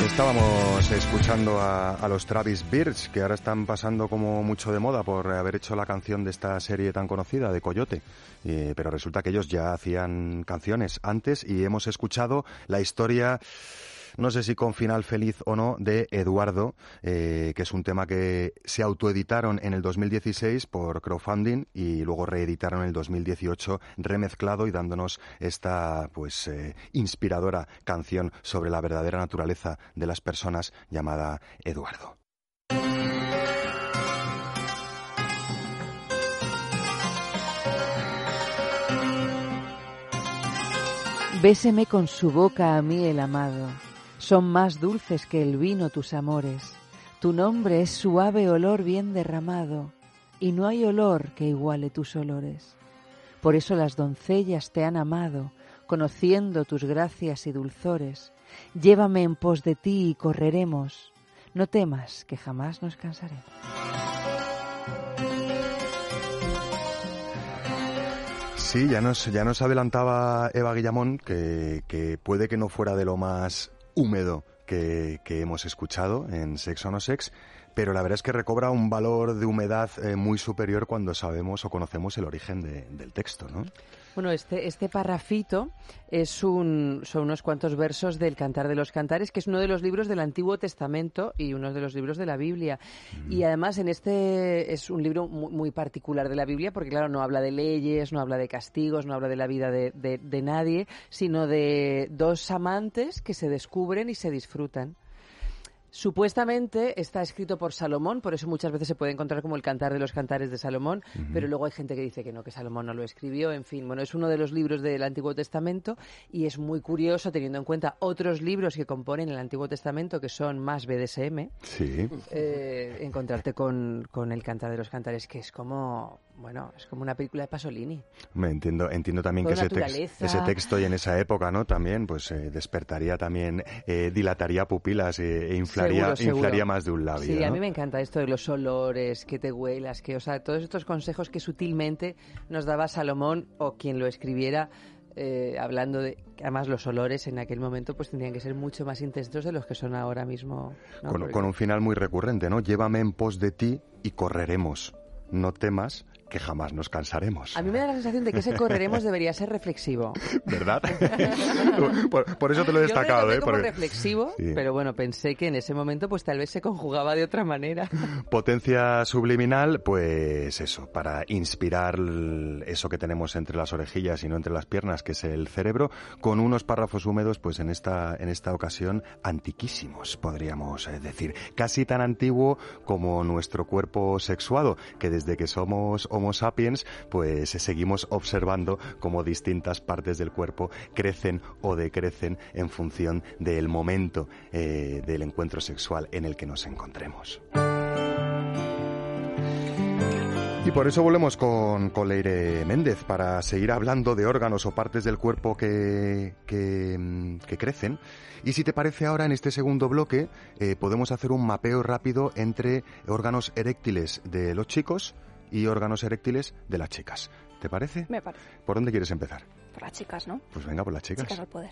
Estábamos escuchando a, a los Travis Birds, que ahora están pasando como mucho de moda por haber hecho la canción de esta serie tan conocida, de Coyote. Eh, pero resulta que ellos ya hacían canciones antes y hemos escuchado la historia no sé si con final feliz o no, de Eduardo, eh, que es un tema que se autoeditaron en el 2016 por crowdfunding y luego reeditaron en el 2018 remezclado y dándonos esta pues eh, inspiradora canción sobre la verdadera naturaleza de las personas llamada Eduardo. Béseme con su boca a mí el amado. Son más dulces que el vino tus amores. Tu nombre es suave olor bien derramado, y no hay olor que iguale tus olores. Por eso las doncellas te han amado, conociendo tus gracias y dulzores. Llévame en pos de ti y correremos. No temas, que jamás nos cansaremos. Sí, ya nos, ya nos adelantaba Eva Guillamón que, que puede que no fuera de lo más húmedo que, hemos escuchado en Sex o No Sex, pero la verdad es que recobra un valor de humedad eh, muy superior cuando sabemos o conocemos el origen de- del texto, ¿no? Bueno, este, este parrafito es un, son unos cuantos versos del Cantar de los Cantares, que es uno de los libros del Antiguo Testamento y uno de los libros de la Biblia. Y además en este es un libro muy, muy particular de la Biblia, porque claro, no habla de leyes, no habla de castigos, no habla de la vida de, de- de nadie, sino de dos amantes que se descubren y se disfrutan. Supuestamente está escrito por Salomón, por eso muchas veces se puede encontrar como el cantar de los cantares de Salomón, pero luego hay gente que dice que no, que Salomón no lo escribió. En fin, bueno, es uno de los libros del Antiguo Testamento y es muy curioso teniendo en cuenta otros libros que componen el Antiguo Testamento que son más BDSM, Sí. eh, encontrarte con, con el cantar de los cantares, que es como, bueno, es como una película de Pasolini. Me entiendo, entiendo también Con que ese, tex- naturaleza. ese texto y en esa época, ¿no? También, pues eh, despertaría también, eh, dilataría pupilas eh, e inflaría, Seguro, seguro. inflaría más de un labio. Sí, a mí me encanta esto de los olores, que te huelas, que, o sea, todos estos consejos que sutilmente nos daba Salomón o quien lo escribiera. eh, hablando de que además los olores en aquel momento pues tendrían que ser mucho más intensos de los que son ahora mismo ¿no? con, Porque- con un final muy recurrente, ¿no? Llévame en pos de ti y correremos. No temas que jamás nos cansaremos. a mí me da la sensación de que ese correremos debería ser reflexivo ¿Verdad? por, por eso te lo he Yo destacado, lo tomé ¿eh? como Porque- reflexivo Sí. pero bueno pensé que en ese momento pues tal vez se conjugaba de otra manera Potencia subliminal, pues eso, para inspirar eso que tenemos entre las orejillas y no entre las piernas, que es el cerebro, con unos párrafos húmedos, pues en esta, en esta ocasión antiquísimos, podríamos eh, decir. Casi tan antiguo como nuestro cuerpo sexuado, que desde que somos Homo sapiens, pues seguimos observando cómo distintas partes del cuerpo crecen o decrecen en función del momento eh, del encuentro sexual en el que nos encontremos. Y por eso volvemos con, con Leire Méndez, para seguir hablando de órganos o partes del cuerpo que, que, mm, crecen. Y si te parece ahora, en este segundo bloque, eh, podemos hacer un mapeo rápido entre órganos eréctiles de los chicos y órganos eréctiles de las chicas. ¿Te parece? Me parece. ¿Por dónde quieres empezar? Por las chicas, ¿no? Pues venga, por las chicas. Chicas al poder.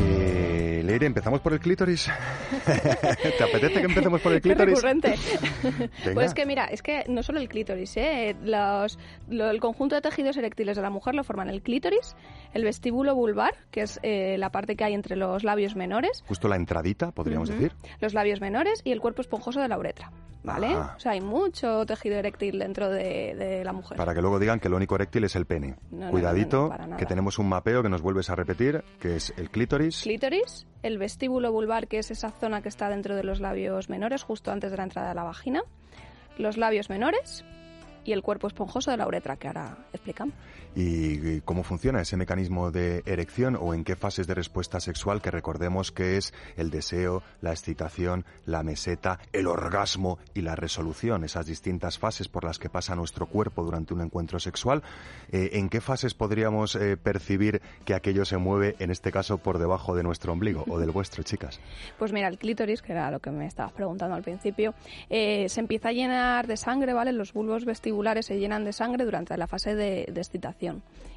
Eh, Leire, ¿empezamos por el clítoris? ¿Te apetece que empecemos por el clítoris? Pues es que mira, es que no solo el clítoris, ¿eh? Los, lo- el conjunto de tejidos eréctiles de la mujer lo forman el clítoris, el vestíbulo vulvar, que es eh, la parte que hay entre los labios menores, Justo la entradita, podríamos Ujú. decir. los labios menores y el cuerpo esponjoso de la uretra, ¿vale? Ah. O sea, hay mucho tejido eréctil dentro de, de la mujer. Para que luego digan que lo único eréctil es el pene. No, Cuidadito, no, no, que tenemos un mapeo que nos vuelves a repetir, que es el clítoris. Clítoris, el vestíbulo vulvar, que es esa zona que está dentro de los labios menores, justo antes de la entrada de la vagina, los labios menores y el cuerpo esponjoso de la uretra, que ahora explicamos. Y, cómo funciona ese mecanismo de erección o en qué fases de respuesta sexual que recordemos que es el deseo, la excitación, la meseta, el orgasmo y la resolución, esas distintas fases por las que pasa nuestro cuerpo durante un encuentro sexual. Eh, ¿En qué fases podríamos eh, percibir que aquello se mueve, en este caso, por debajo de nuestro ombligo o del vuestro, chicas? Pues mira, el clítoris, que era lo que me estabas preguntando al principio, eh, se empieza a llenar de sangre, ¿vale? Los bulbos vestibulares se llenan de sangre durante la fase de excitación.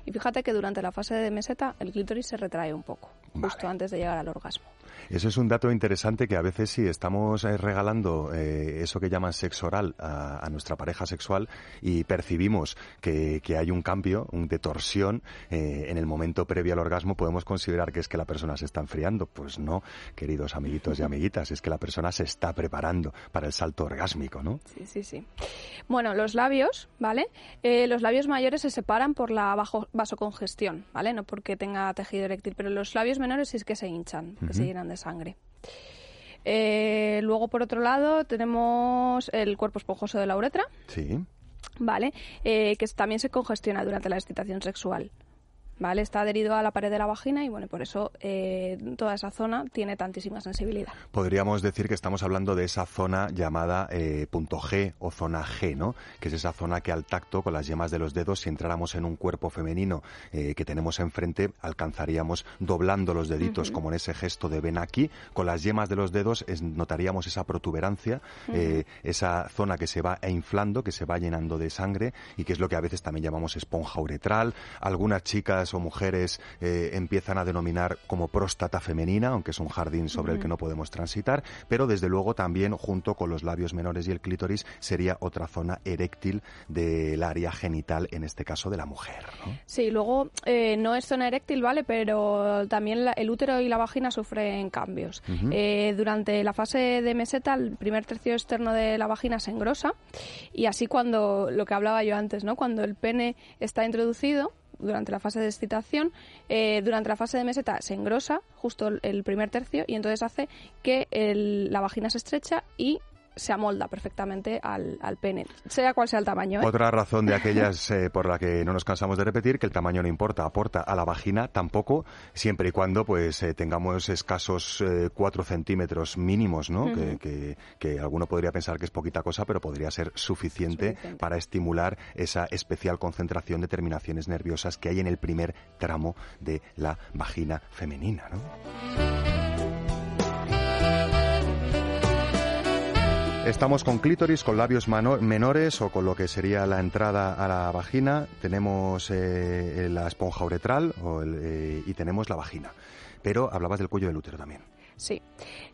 Y fíjate que durante la fase de meseta el clítoris se retrae un poco, justo antes de llegar al orgasmo. Eso es un dato interesante que a veces sí estamos eh, regalando eh, eso que llaman sexo oral a, a nuestra pareja sexual y percibimos que, que hay un cambio, un de torsión eh, en el momento previo al orgasmo, podemos considerar que es que la persona se está enfriando. Pues no, queridos amiguitos y amiguitas, es que la persona se está preparando para el salto orgásmico, ¿no? Sí, sí, sí. Bueno, los labios, ¿vale? Eh, los labios mayores se separan por la bajo- vasocongestión, ¿vale? No porque tenga tejido eréctil, pero los labios menores sí es que se hinchan, que se llenan de sangre. Eh, luego, por otro lado, tenemos el cuerpo esponjoso de la uretra, Sí. ¿vale? Eh, que también se congestiona durante la excitación sexual. ¿Vale? Está adherido a la pared de la vagina y bueno, por eso eh, toda esa zona tiene tantísima sensibilidad. Podríamos decir que estamos hablando de esa zona llamada eh, punto G o zona G, ¿no? Que es esa zona que al tacto, con las yemas de los dedos, si entráramos en un cuerpo femenino eh, que tenemos enfrente, alcanzaríamos doblando los deditos, como en ese gesto de ven aquí. Con las yemas de los dedos es- notaríamos esa protuberancia, esa zona que se va inflando, que se va llenando de sangre y que es lo que a veces también llamamos esponja uretral. Algunas chicas o mujeres eh, empiezan a denominar como próstata femenina, aunque es un jardín sobre el que no podemos transitar, pero desde luego también junto con los labios menores y el clítoris sería otra zona eréctil del área genital, en este caso de la mujer. ¿no? Sí, luego eh, no es zona eréctil, ¿vale? Pero también la- el útero y la vagina sufren cambios. Eh, durante la fase de meseta, el primer tercio externo de la vagina se engrosa y así cuando, lo que hablaba yo antes, ¿no? Cuando el pene está introducido durante la fase de excitación, eh, durante la fase de meseta se engrosa justo el- primer tercio y entonces hace que la vagina se estrecha y se amolda perfectamente al, al pene, sea cual sea el tamaño. ¿eh? Otra razón de aquellas eh, por la que no nos cansamos de repetir que el tamaño no importa, aporta a la vagina tampoco, siempre y cuando pues eh, tengamos escasos 4 centímetros mínimos, ¿no? Que- que alguno podría pensar que es poquita cosa, pero podría ser suficiente, Suficiente. para estimular esa especial concentración de terminaciones nerviosas que hay en el primer tramo de la vagina femenina. ¿no? Estamos con clítoris, con labios menores o con lo que sería la entrada a la vagina. Tenemos eh, la esponja uretral o el, eh, y tenemos la vagina. Pero hablabas del cuello del útero también. Sí.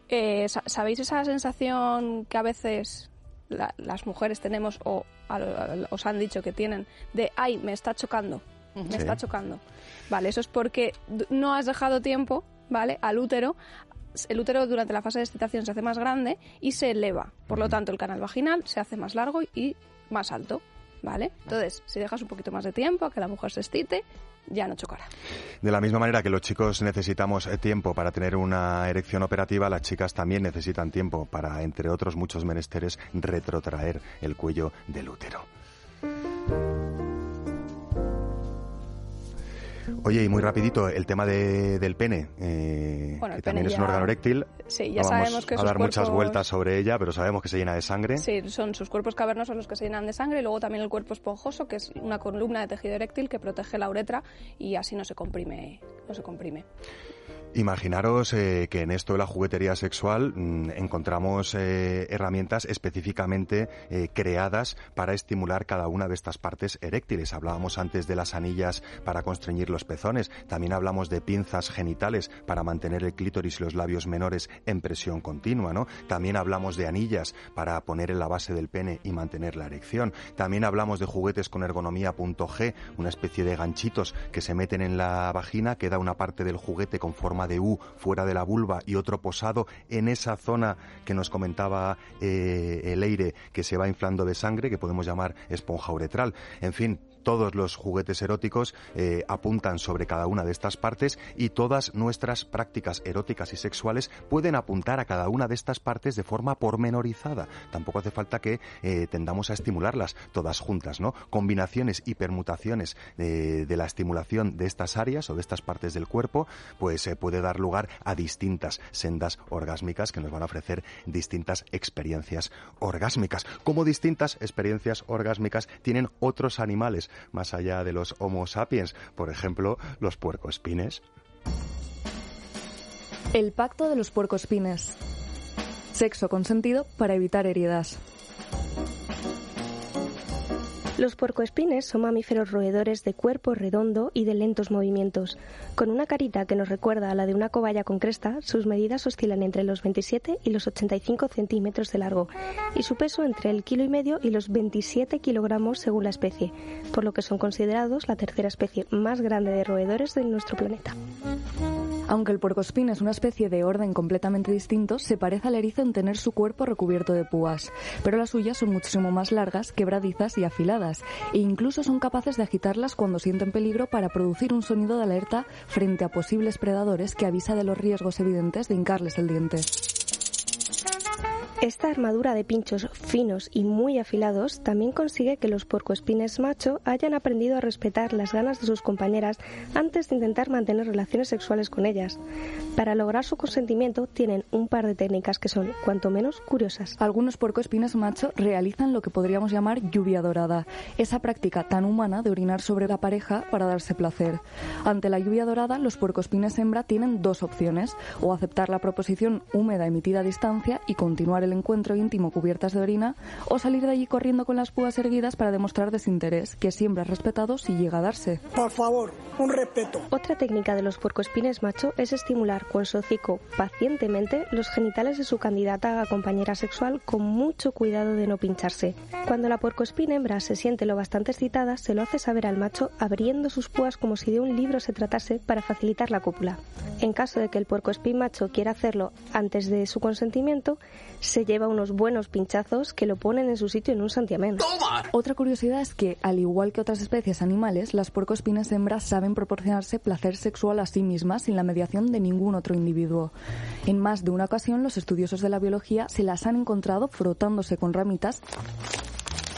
Eh, sa- ¿Sabéis esa sensación que a veces la- las mujeres tenemos o a a os han dicho que tienen de, ay, me está chocando, me Sí. está chocando? Vale, eso es porque no has dejado tiempo, ¿vale? Al útero. El útero durante la fase de excitación se hace más grande y se eleva. Por lo tanto, el canal vaginal se hace más largo y más alto, ¿vale? Entonces, si dejas un poquito más de tiempo a que la mujer se excite, ya no chocará. De la misma manera que los chicos necesitamos eh, tiempo para tener una erección operativa, las chicas también necesitan tiempo para, entre otros muchos menesteres, retrotraer el cuello del útero. Oye, y muy rapidito, el tema de- del pene, eh, Bueno, el que también pene es un ya- órgano eréctil. Sí, ya No vamos sabemos que a dar muchas cuerpos- vueltas sobre ella, pero sabemos que se llena de sangre. Sí, son sus cuerpos cavernosos los que se llenan de sangre y luego también el cuerpo esponjoso, que es una columna de tejido eréctil que protege la uretra y así no se comprime. No se comprime. Imaginaros eh, que en esto de la juguetería sexual mm, encontramos eh, herramientas específicamente eh, creadas para estimular cada una de estas partes eréctiles. Hablábamos antes de las anillas para constreñir los pezones, también hablamos de pinzas genitales para mantener el clítoris y los labios menores en presión continua, ¿no? También hablamos de anillas para poner en la base del pene y mantener la erección. También hablamos de juguetes con ergonomía punto G, una especie de ganchitos que se meten en la vagina, queda una parte del juguete con forma de U fuera de la vulva y otro posado en esa zona que nos comentaba eh, el aire que se va inflando de sangre, que podemos llamar esponja uretral. En fin, todos los juguetes eróticos eh, apuntan sobre cada una de estas partes y todas nuestras prácticas eróticas y sexuales pueden apuntar a cada una de estas partes de forma pormenorizada. Tampoco hace falta que eh, tendamos a estimularlas todas juntas, ¿no? Combinaciones y permutaciones de, de la estimulación de estas áreas o de estas partes del cuerpo, pues eh, puede dar lugar a distintas sendas orgásmicas que nos van a ofrecer distintas experiencias orgásmicas. Como distintas experiencias orgásmicas tienen otros animales más allá de los Homo sapiens, por ejemplo, los puercoespines. El pacto de los puercoespines. Sexo consentido para evitar heridas. Los puercoespines son mamíferos roedores de cuerpo redondo y de lentos movimientos. Con una carita que nos recuerda a la de una cobaya con cresta, sus medidas oscilan entre los 27 y los 85 centímetros de largo y su peso entre el kilo y medio y los 27 kilogramos según la especie, por lo que son considerados la tercera especie más grande de roedores de nuestro planeta. Aunque el puercoespín es una especie de orden completamente distinto, se parece al erizo en tener su cuerpo recubierto de púas, pero las suyas son muchísimo más largas, quebradizas y afiladas, e incluso son capaces de agitarlas cuando sienten peligro para producir un sonido de alerta frente a posibles predadores que avisa de los riesgos evidentes de hincarles el diente. Esta armadura de pinchos finos y muy afilados también consigue que los puercoespines macho hayan aprendido a respetar las ganas de sus compañeras antes de intentar mantener relaciones sexuales con ellas. Para lograr su consentimiento tienen un par de técnicas que son, cuanto menos, curiosas. Algunos puercoespines macho realizan lo que podríamos llamar lluvia dorada, esa práctica tan humana de orinar sobre la pareja para darse placer. Ante la lluvia dorada, los puercoespines hembra tienen dos opciones, o aceptar la proposición húmeda emitida a distancia y continuar el encuentro íntimo cubiertas de orina, o salir de allí corriendo con las púas erguidas para demostrar desinterés, que siempre es respetado si llega a darse. Por favor, un respeto. Otra técnica de los puercoespines macho es estimular con su hocico pacientemente los genitales de su candidata a compañera sexual con mucho cuidado de no pincharse. Cuando la puercoespina hembra se siente lo bastante excitada, se lo hace saber al macho abriendo sus púas como si de un libro se tratase para facilitar la cópula. En caso de que el puercoespín macho quiera hacerlo antes de su consentimiento, se lleva unos buenos pinchazos que lo ponen en su sitio en un santiamén. Otra curiosidad es que, al igual que otras especies animales, las puercoespines hembras saben proporcionarse placer sexual a sí mismas sin la mediación de ningún otro individuo. En más de una ocasión, los estudiosos de la biología se las han encontrado frotándose con ramitas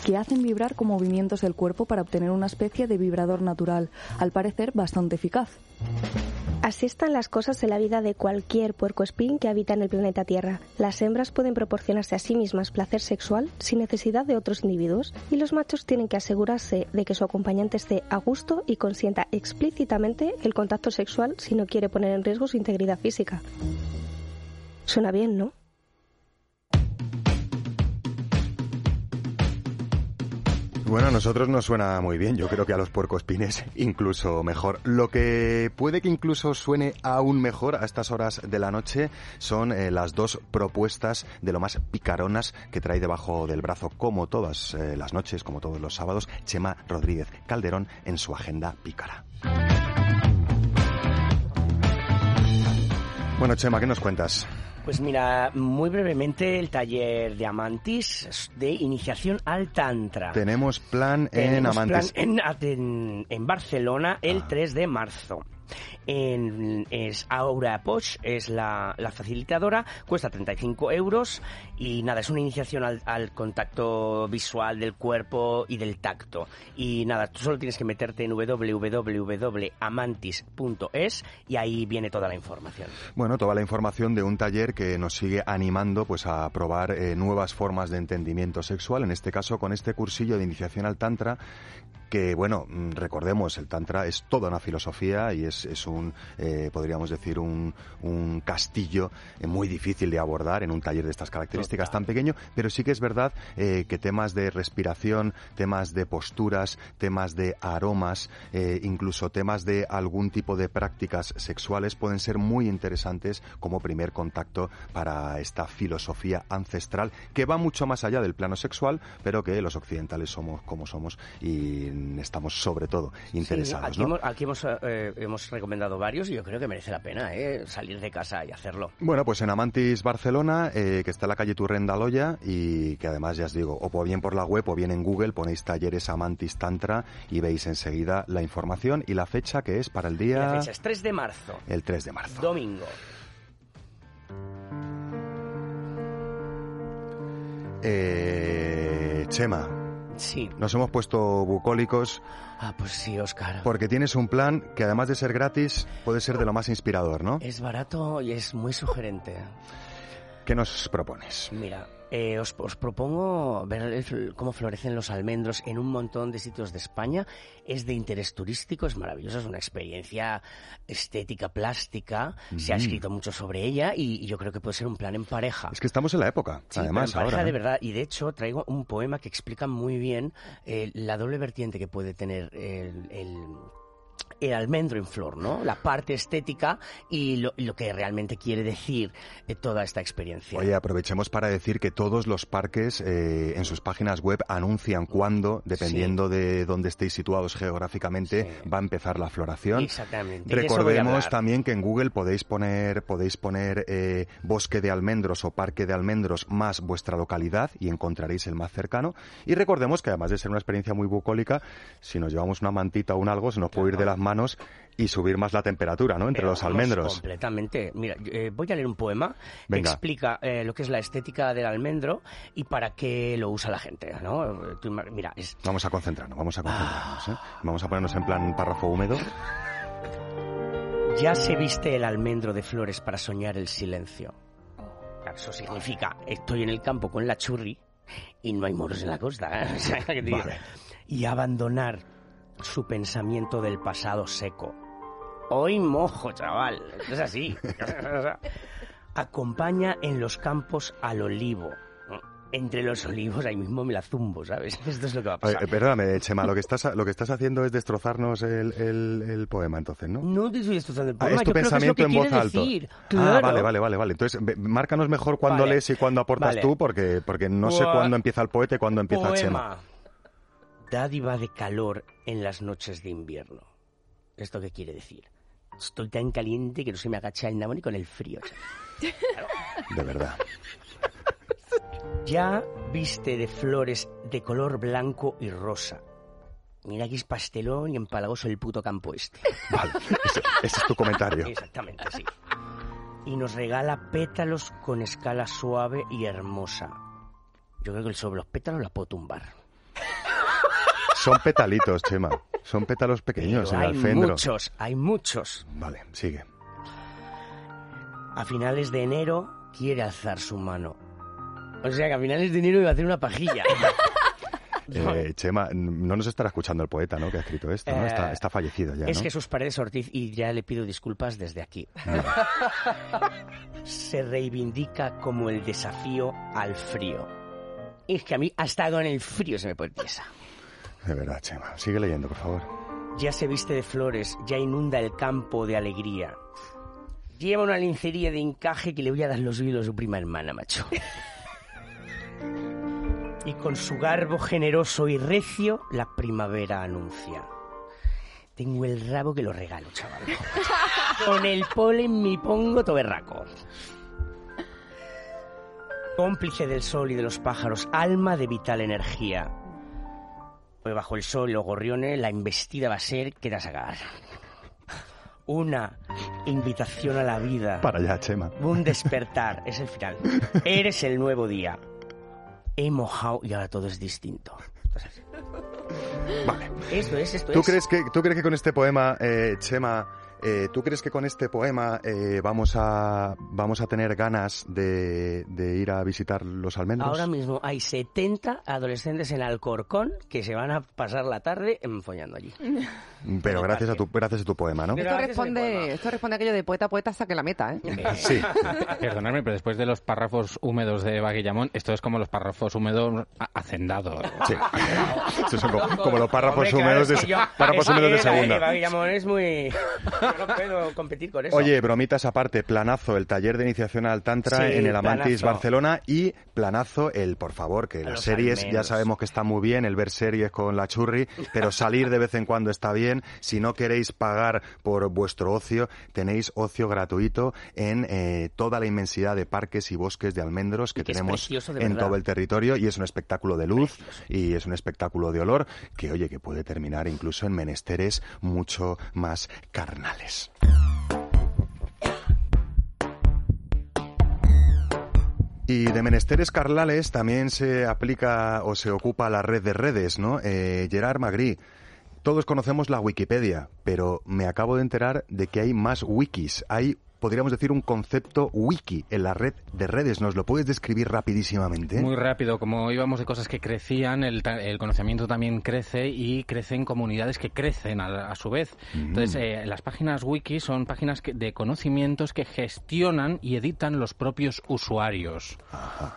que hacen vibrar con movimientos del cuerpo para obtener una especie de vibrador natural, al parecer bastante eficaz. Así están las cosas en la vida de cualquier puercoespín que habita en el planeta Tierra. Las hembras pueden proporcionarse a sí mismas placer sexual sin necesidad de otros individuos y los machos tienen que asegurarse de que su acompañante esté a gusto y consienta explícitamente el contacto sexual si no quiere poner en riesgo su integridad física. Suena bien, ¿no? Bueno, a nosotros nos suena muy bien. Yo creo que a los puercoespines incluso mejor. Lo que puede que incluso suene aún mejor a estas horas de la noche son eh, las dos propuestas de lo más picaronas que trae debajo del brazo, como todas eh, las noches, como todos los sábados, Chema Rodríguez Calderón en su agenda pícara. Bueno, Chema, ¿qué nos cuentas? Pues mira, muy brevemente el taller de Amantis de iniciación al Tantra. Tenemos plan en Tenemos plan en, en- en Barcelona Ah. el 3 de marzo. En, es Aura Poch, es la, facilitadora, cuesta 35 euros y nada, es una iniciación al, al contacto visual del cuerpo y del tacto. Y nada, tú solo tienes que meterte en www.amantis.es y ahí viene toda la información. Bueno, toda la información de un taller que nos sigue animando pues a probar eh, nuevas formas de entendimiento sexual, en este caso con este cursillo de iniciación al Tantra que bueno, mm, recordemos, el Tantra es toda una filosofía y es, es un, eh, podríamos decir, un, un castillo eh, muy difícil de abordar en un taller de estas características tan pequeño, pero sí que es verdad eh, que temas de respiración, temas de posturas, temas de aromas, eh, incluso temas de algún tipo de prácticas sexuales pueden ser muy interesantes como primer contacto para esta filosofía ancestral que va mucho más allá del plano sexual, pero que los occidentales somos como somos y estamos sobre todo interesados. Sí, aquí ¿no? hemos, aquí hemos, eh, hemos recomendado varios y yo creo que merece la pena eh, salir de casa y hacerlo. Bueno, pues en Amantis Barcelona, eh, que está en la calle Turrenda Loya y que además ya os digo, o bien por la web o bien en Google ponéis talleres Amantis Tantra y veis enseguida la información y la fecha que es para el día La fecha es 3 de marzo, el 3 de marzo. domingo. Eh, Chema. Sí. Nos hemos puesto bucólicos Ah, pues sí, Oscar. porque tienes un plan que además de ser gratis puede ser de lo más inspirador, ¿no? Es barato y es muy sugerente. ¿Qué nos propones? Mira, eh, os, os propongo ver el- cómo florecen los almendros en un montón de sitios de España. Es de interés turístico, es maravilloso, es una experiencia estética, plástica. Se ha escrito mucho sobre ella y, y yo creo que puede ser un plan en pareja. Es que estamos en la época, Sí, además, en pareja ahora. de ¿eh? verdad. Y de hecho traigo un poema que explica muy bien eh, la doble vertiente que puede tener el, el- el almendro en flor, ¿no? La parte estética y lo, lo que realmente quiere decir eh, toda esta experiencia. Oye, aprovechemos para decir que todos los parques eh, en sus páginas web anuncian cuándo, dependiendo de dónde estéis situados geográficamente, va a empezar la floración. Exactamente. Recordemos también que en Google podéis poner, podéis poner eh, bosque de almendros o parque de almendros más vuestra localidad y encontraréis el más cercano. Y recordemos que además de ser una experiencia muy bucólica, si nos llevamos una mantita o un algo, se nos puede ir de las manos y subir más la temperatura, ¿no? Entre Pero los almendros. Completamente. Mira, eh, voy a leer un poema que explica eh, lo que es la estética del almendro y para qué lo usa la gente, ¿no? Tú mira, es Vamos a concentrarnos, vamos a concentrarnos, ¿eh? Vamos a ponernos en plan párrafo húmedo. Ya se viste el almendro de flores para soñar el silencio. Eso significa, estoy en el campo con la churri y no hay moros en la costa. ¿eh? Vale. Y abandonar su pensamiento del pasado seco. Hoy mojo, chaval. Es así. Acompaña en los campos al olivo. Entre los olivos ahí mismo me la zumbo, ¿sabes? Esto es lo que va a pasar. perdóname, Chema, lo que estás, lo que estás haciendo es destrozarnos el, el- el poema, entonces, ¿no? No te estoy destrozando el Ah, poema, es tu yo creo que es lo pensamiento que en voz decir. Ah, vale, vale, vale, vale. Entonces, márcanos mejor cuándo Vale. lees y cuándo aportas Vale. tú, porque, porque no sé cuándo empieza el poeta y cuándo empieza Chema. Dádiva de calor en las noches de invierno. ¿Esto qué quiere decir? Estoy tan caliente que no se me agacha el nabo ni con el frío. De verdad. Ya viste de flores de color blanco y rosa. Mira que es pastelón y empalagoso el puto campo este. Vale, ese, ese es tu comentario. Exactamente, sí. Y nos regala pétalos con escala suave y hermosa. Yo creo que sobre los pétalos la puedo tumbar. Son petalitos, Chema. Son pétalos pequeños Pero en el hay alfendro. muchos, hay muchos. Vale, sigue. A finales de enero quiere alzar su mano. O sea que a finales de enero iba a hacer una pajilla. Eh, Chema, no nos estará escuchando el poeta, ¿no? Que ha escrito esto, ¿no? Eh, Está, está fallecido ya, es ¿no? Jesús Paredes Ortiz y ya le pido disculpas desde aquí. Se reivindica como el desafío al frío. Es que a mí ha estado en el frío se me pone tiesa. De verdad, Chema. Sigue leyendo, por favor. Ya se viste de flores, ya inunda el campo de alegría. Lleva una lincería de encaje que le voy a dar los hilos a su prima hermana, macho. Y con su garbo generoso y recio, la primavera anuncia. Tengo el rabo que lo regalo, chaval. Con el polen me pongo toberraco. Cómplice del sol y de los pájaros, alma de vital energía. Pues bajo el sol los gorriones, la investida va a ser que te vas a cagar. Una invitación a la vida. Para allá, Chema. Un despertar, es el final. Eres el nuevo día. He mojado y ahora todo es distinto. Vale. Esto es, esto ¿Tú es. crees, que, ¿Tú crees que con este poema, eh, Chema, eh, tú crees que con este poema eh, vamos, a, vamos a tener ganas de, de ir a visitar los almendros? Ahora mismo hay 70 adolescentes en Alcorcón que se van a pasar la tarde follando allí. Pero gracias a tu, gracias a tu poema, ¿no? Esto responde, esto responde a aquello de poeta, poeta, saque la meta, ¿eh? Sí. Perdonadme, pero después de los párrafos húmedos de Baguillamón, esto es como los párrafos húmedos hacendados. Sí. Estos son como, como los párrafos húmedos de, párrafos húmedos de eh, segunda. Baguillamón es muy... Yo no puedo competir con eso. Oye, bromitas aparte, planazo el taller de iniciación al Tantra Sí, en el Amantis planazo. Barcelona y planazo el, por favor, que las series ya sabemos que está muy bien, el ver series con la churri, pero salir de vez en cuando está bien. Si no queréis pagar por vuestro ocio, tenéis ocio gratuito en eh, toda la inmensidad de parques y bosques de almendros que tenemos precioso en todo el territorio y es un espectáculo de luz y es un espectáculo de olor que, oye, que puede terminar incluso en menesteres mucho más Y de menesteres carnales también se aplica o se ocupa la red de redes, ¿no? Eh, Gerard Magri, todos conocemos la Wikipedia, pero me acabo de enterar de que hay más wikis. Hay, podríamos decir, un concepto wiki en la red de redes. ¿Nos lo puedes describir rapidísimamente? Muy rápido, como íbamos de cosas que crecían, el, el conocimiento también crece y crecen comunidades que crecen a, a su vez. Entonces, eh, las páginas wiki son páginas que- de conocimientos que gestionan y editan los propios usuarios.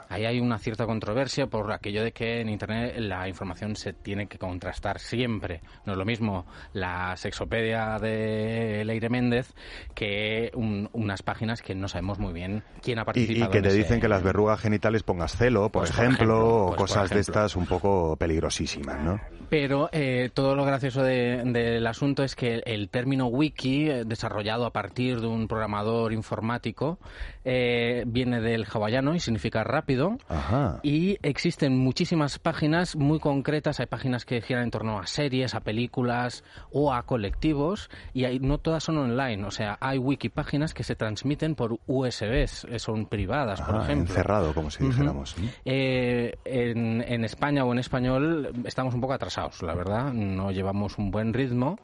Ahí hay una cierta controversia por aquello de que en Internet la información se tiene que contrastar siempre. No es lo mismo la sexopedia de Leire Méndez que un unas páginas que no sabemos muy bien quién ha Y, participado. y que en te ese- dicen que las verrugas genitales pongas celo, por Pues, por ejemplo, ejemplo, o pues, cosas de ejemplo. estas un poco peligrosísimas, ¿no? Pero eh, todo lo gracioso de- del asunto es que el término wiki, eh, desarrollado a partir de un programador informático, eh, viene del hawaiano y significa rápido. Ajá. Y existen muchísimas páginas muy concretas. Hay páginas que giran en torno a series, a películas o a colectivos. Y hay- no todas son online. O sea, hay wiki páginas que se transmiten por USBs. eh, Son privadas, por Ajá, ejemplo. encerrado, como si dijéramos. Eh, en, en España o en español estamos un poco atrasados, la verdad. No llevamos un buen ritmo.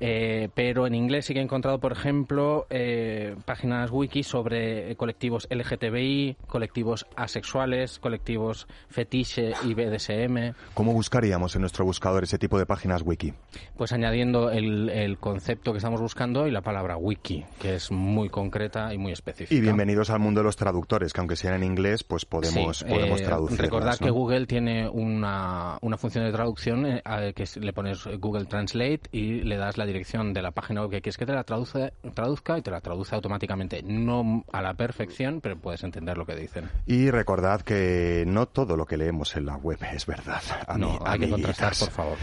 Eh, pero en inglés sí que he encontrado, por ejemplo, eh, páginas wiki sobre colectivos LGTBI, colectivos asexuales, colectivos fetiche y BDSM. ¿Cómo buscaríamos en nuestro buscador ese tipo de páginas wiki? Pues añadiendo el, el concepto que estamos buscando y la palabra wiki, que es muy concreta y muy específica. Y bienvenidos al mundo de los traductores, que aunque sean en inglés, pues podemos, Sí, podemos eh, traducirlas, Recordad ¿no? que Google tiene una, una función de traducción eh, a- que le pones Google Translate y le das la dirección de la página web que quieres que te la traduce, traduzca y te la traduce automáticamente. No a la perfección, pero puedes entender lo que dicen. Y recordad que no todo lo que leemos en la web es verdad. No, ami- hay que amiguitas. contrastar, por favor.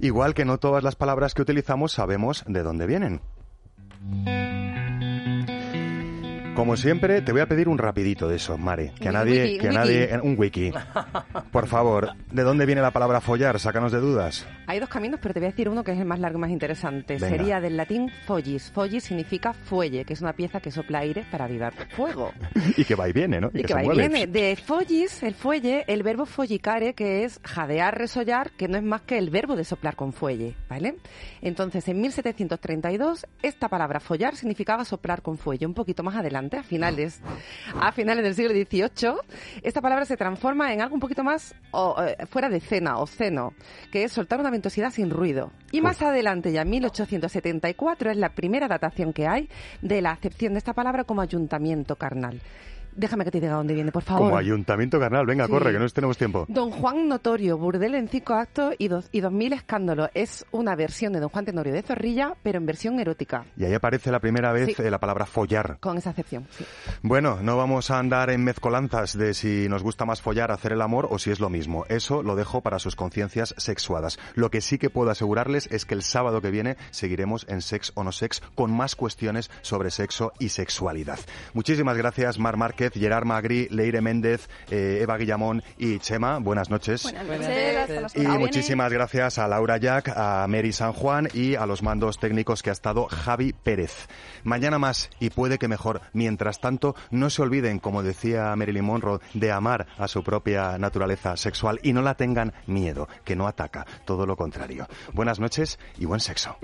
Igual que no todas las palabras que utilizamos sabemos de dónde vienen. Como siempre, te voy a pedir un rapidito de eso, Mare. Que a nadie, wiki, que a nadie, wiki. un wiki. Por favor, ¿de dónde viene la palabra follar? Sácanos de dudas. Hay dos caminos, pero te voy a decir uno que es el más largo y más interesante. Venga. Sería del latín follis. Follis significa fuelle, que es una pieza que sopla aire para avivar fuego. Y que va y viene, ¿no? Y que va y viene. De follis, el fuelle, el verbo follicare, que es jadear, resollar, que no es más que el verbo de soplar con fuelle, ¿vale? Entonces, en 1732, esta palabra follar significaba soplar con fuelle. Un poquito más adelante, a finales, a finales del siglo XVIII, esta palabra se transforma en algo un poquito más o, eh, fuera de cena o ceno, que es soltar una ventosidad sin ruido. Y más adelante, ya en 1874, es la primera datación que hay de la acepción de esta palabra como ayuntamiento carnal. Déjame que te diga dónde viene, por favor. Como ayuntamiento carnal. Venga, Sí. corre, que no tenemos tiempo. Don Juan Notorio, burdel en cinco actos y dos, y dos mil escándalos. Es una versión de Don Juan Tenorio de Zorrilla, pero en versión erótica, Y ahí aparece la primera vez Sí. eh, la palabra follar. con esa acepción. sí. Bueno, no vamos a andar en mezcolanzas de si nos gusta más follar, hacer el amor o si es lo mismo. Eso lo dejo para sus conciencias sexuadas. Lo que sí que puedo asegurarles es que el sábado que viene seguiremos en Sex o No Sex con más cuestiones sobre sexo y sexualidad. Muchísimas gracias, Mar Márquez, Gerard Magri, Leire Méndez, eh, Eva Guillamón y Chema. Buenas noches. Buenas noches, Y muchísimas gracias a Laura Jack, a Mary San Juan y a los mandos técnicos que ha estado Javi Pérez. Mañana más y puede que mejor. Mientras tanto, no se olviden, como decía Marilyn Monroe, de amar a su propia naturaleza sexual y no la tengan miedo, que no ataca, todo lo contrario. Buenas noches y buen sexo.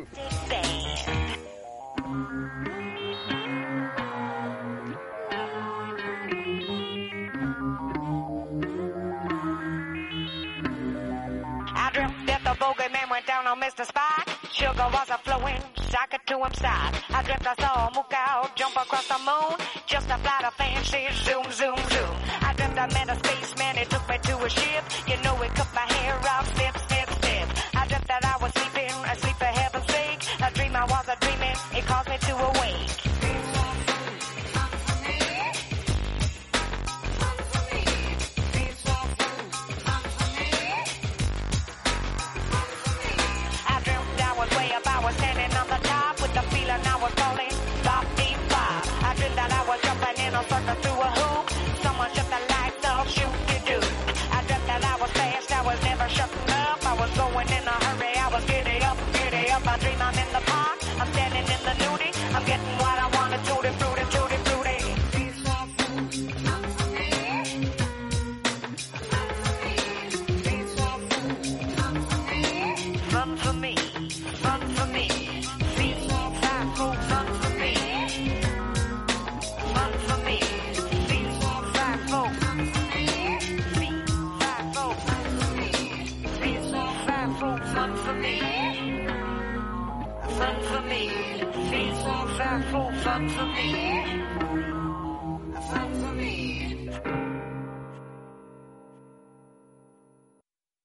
That went down on Mr. Spot. Sugar was a flowing, shock it to him stop. I dreamt I saw a mook out oh, jump across the moon. Just a flight of fancy, zoom, zoom, zoom. I dreamt I met a spaceman, he took me to a ship. You know, he cut my hair off, step, step, step. I dreamt that I was sleeping, asleep for heaven's sake. A dream I was a dreaming, it caused me to awake. What? Come for me.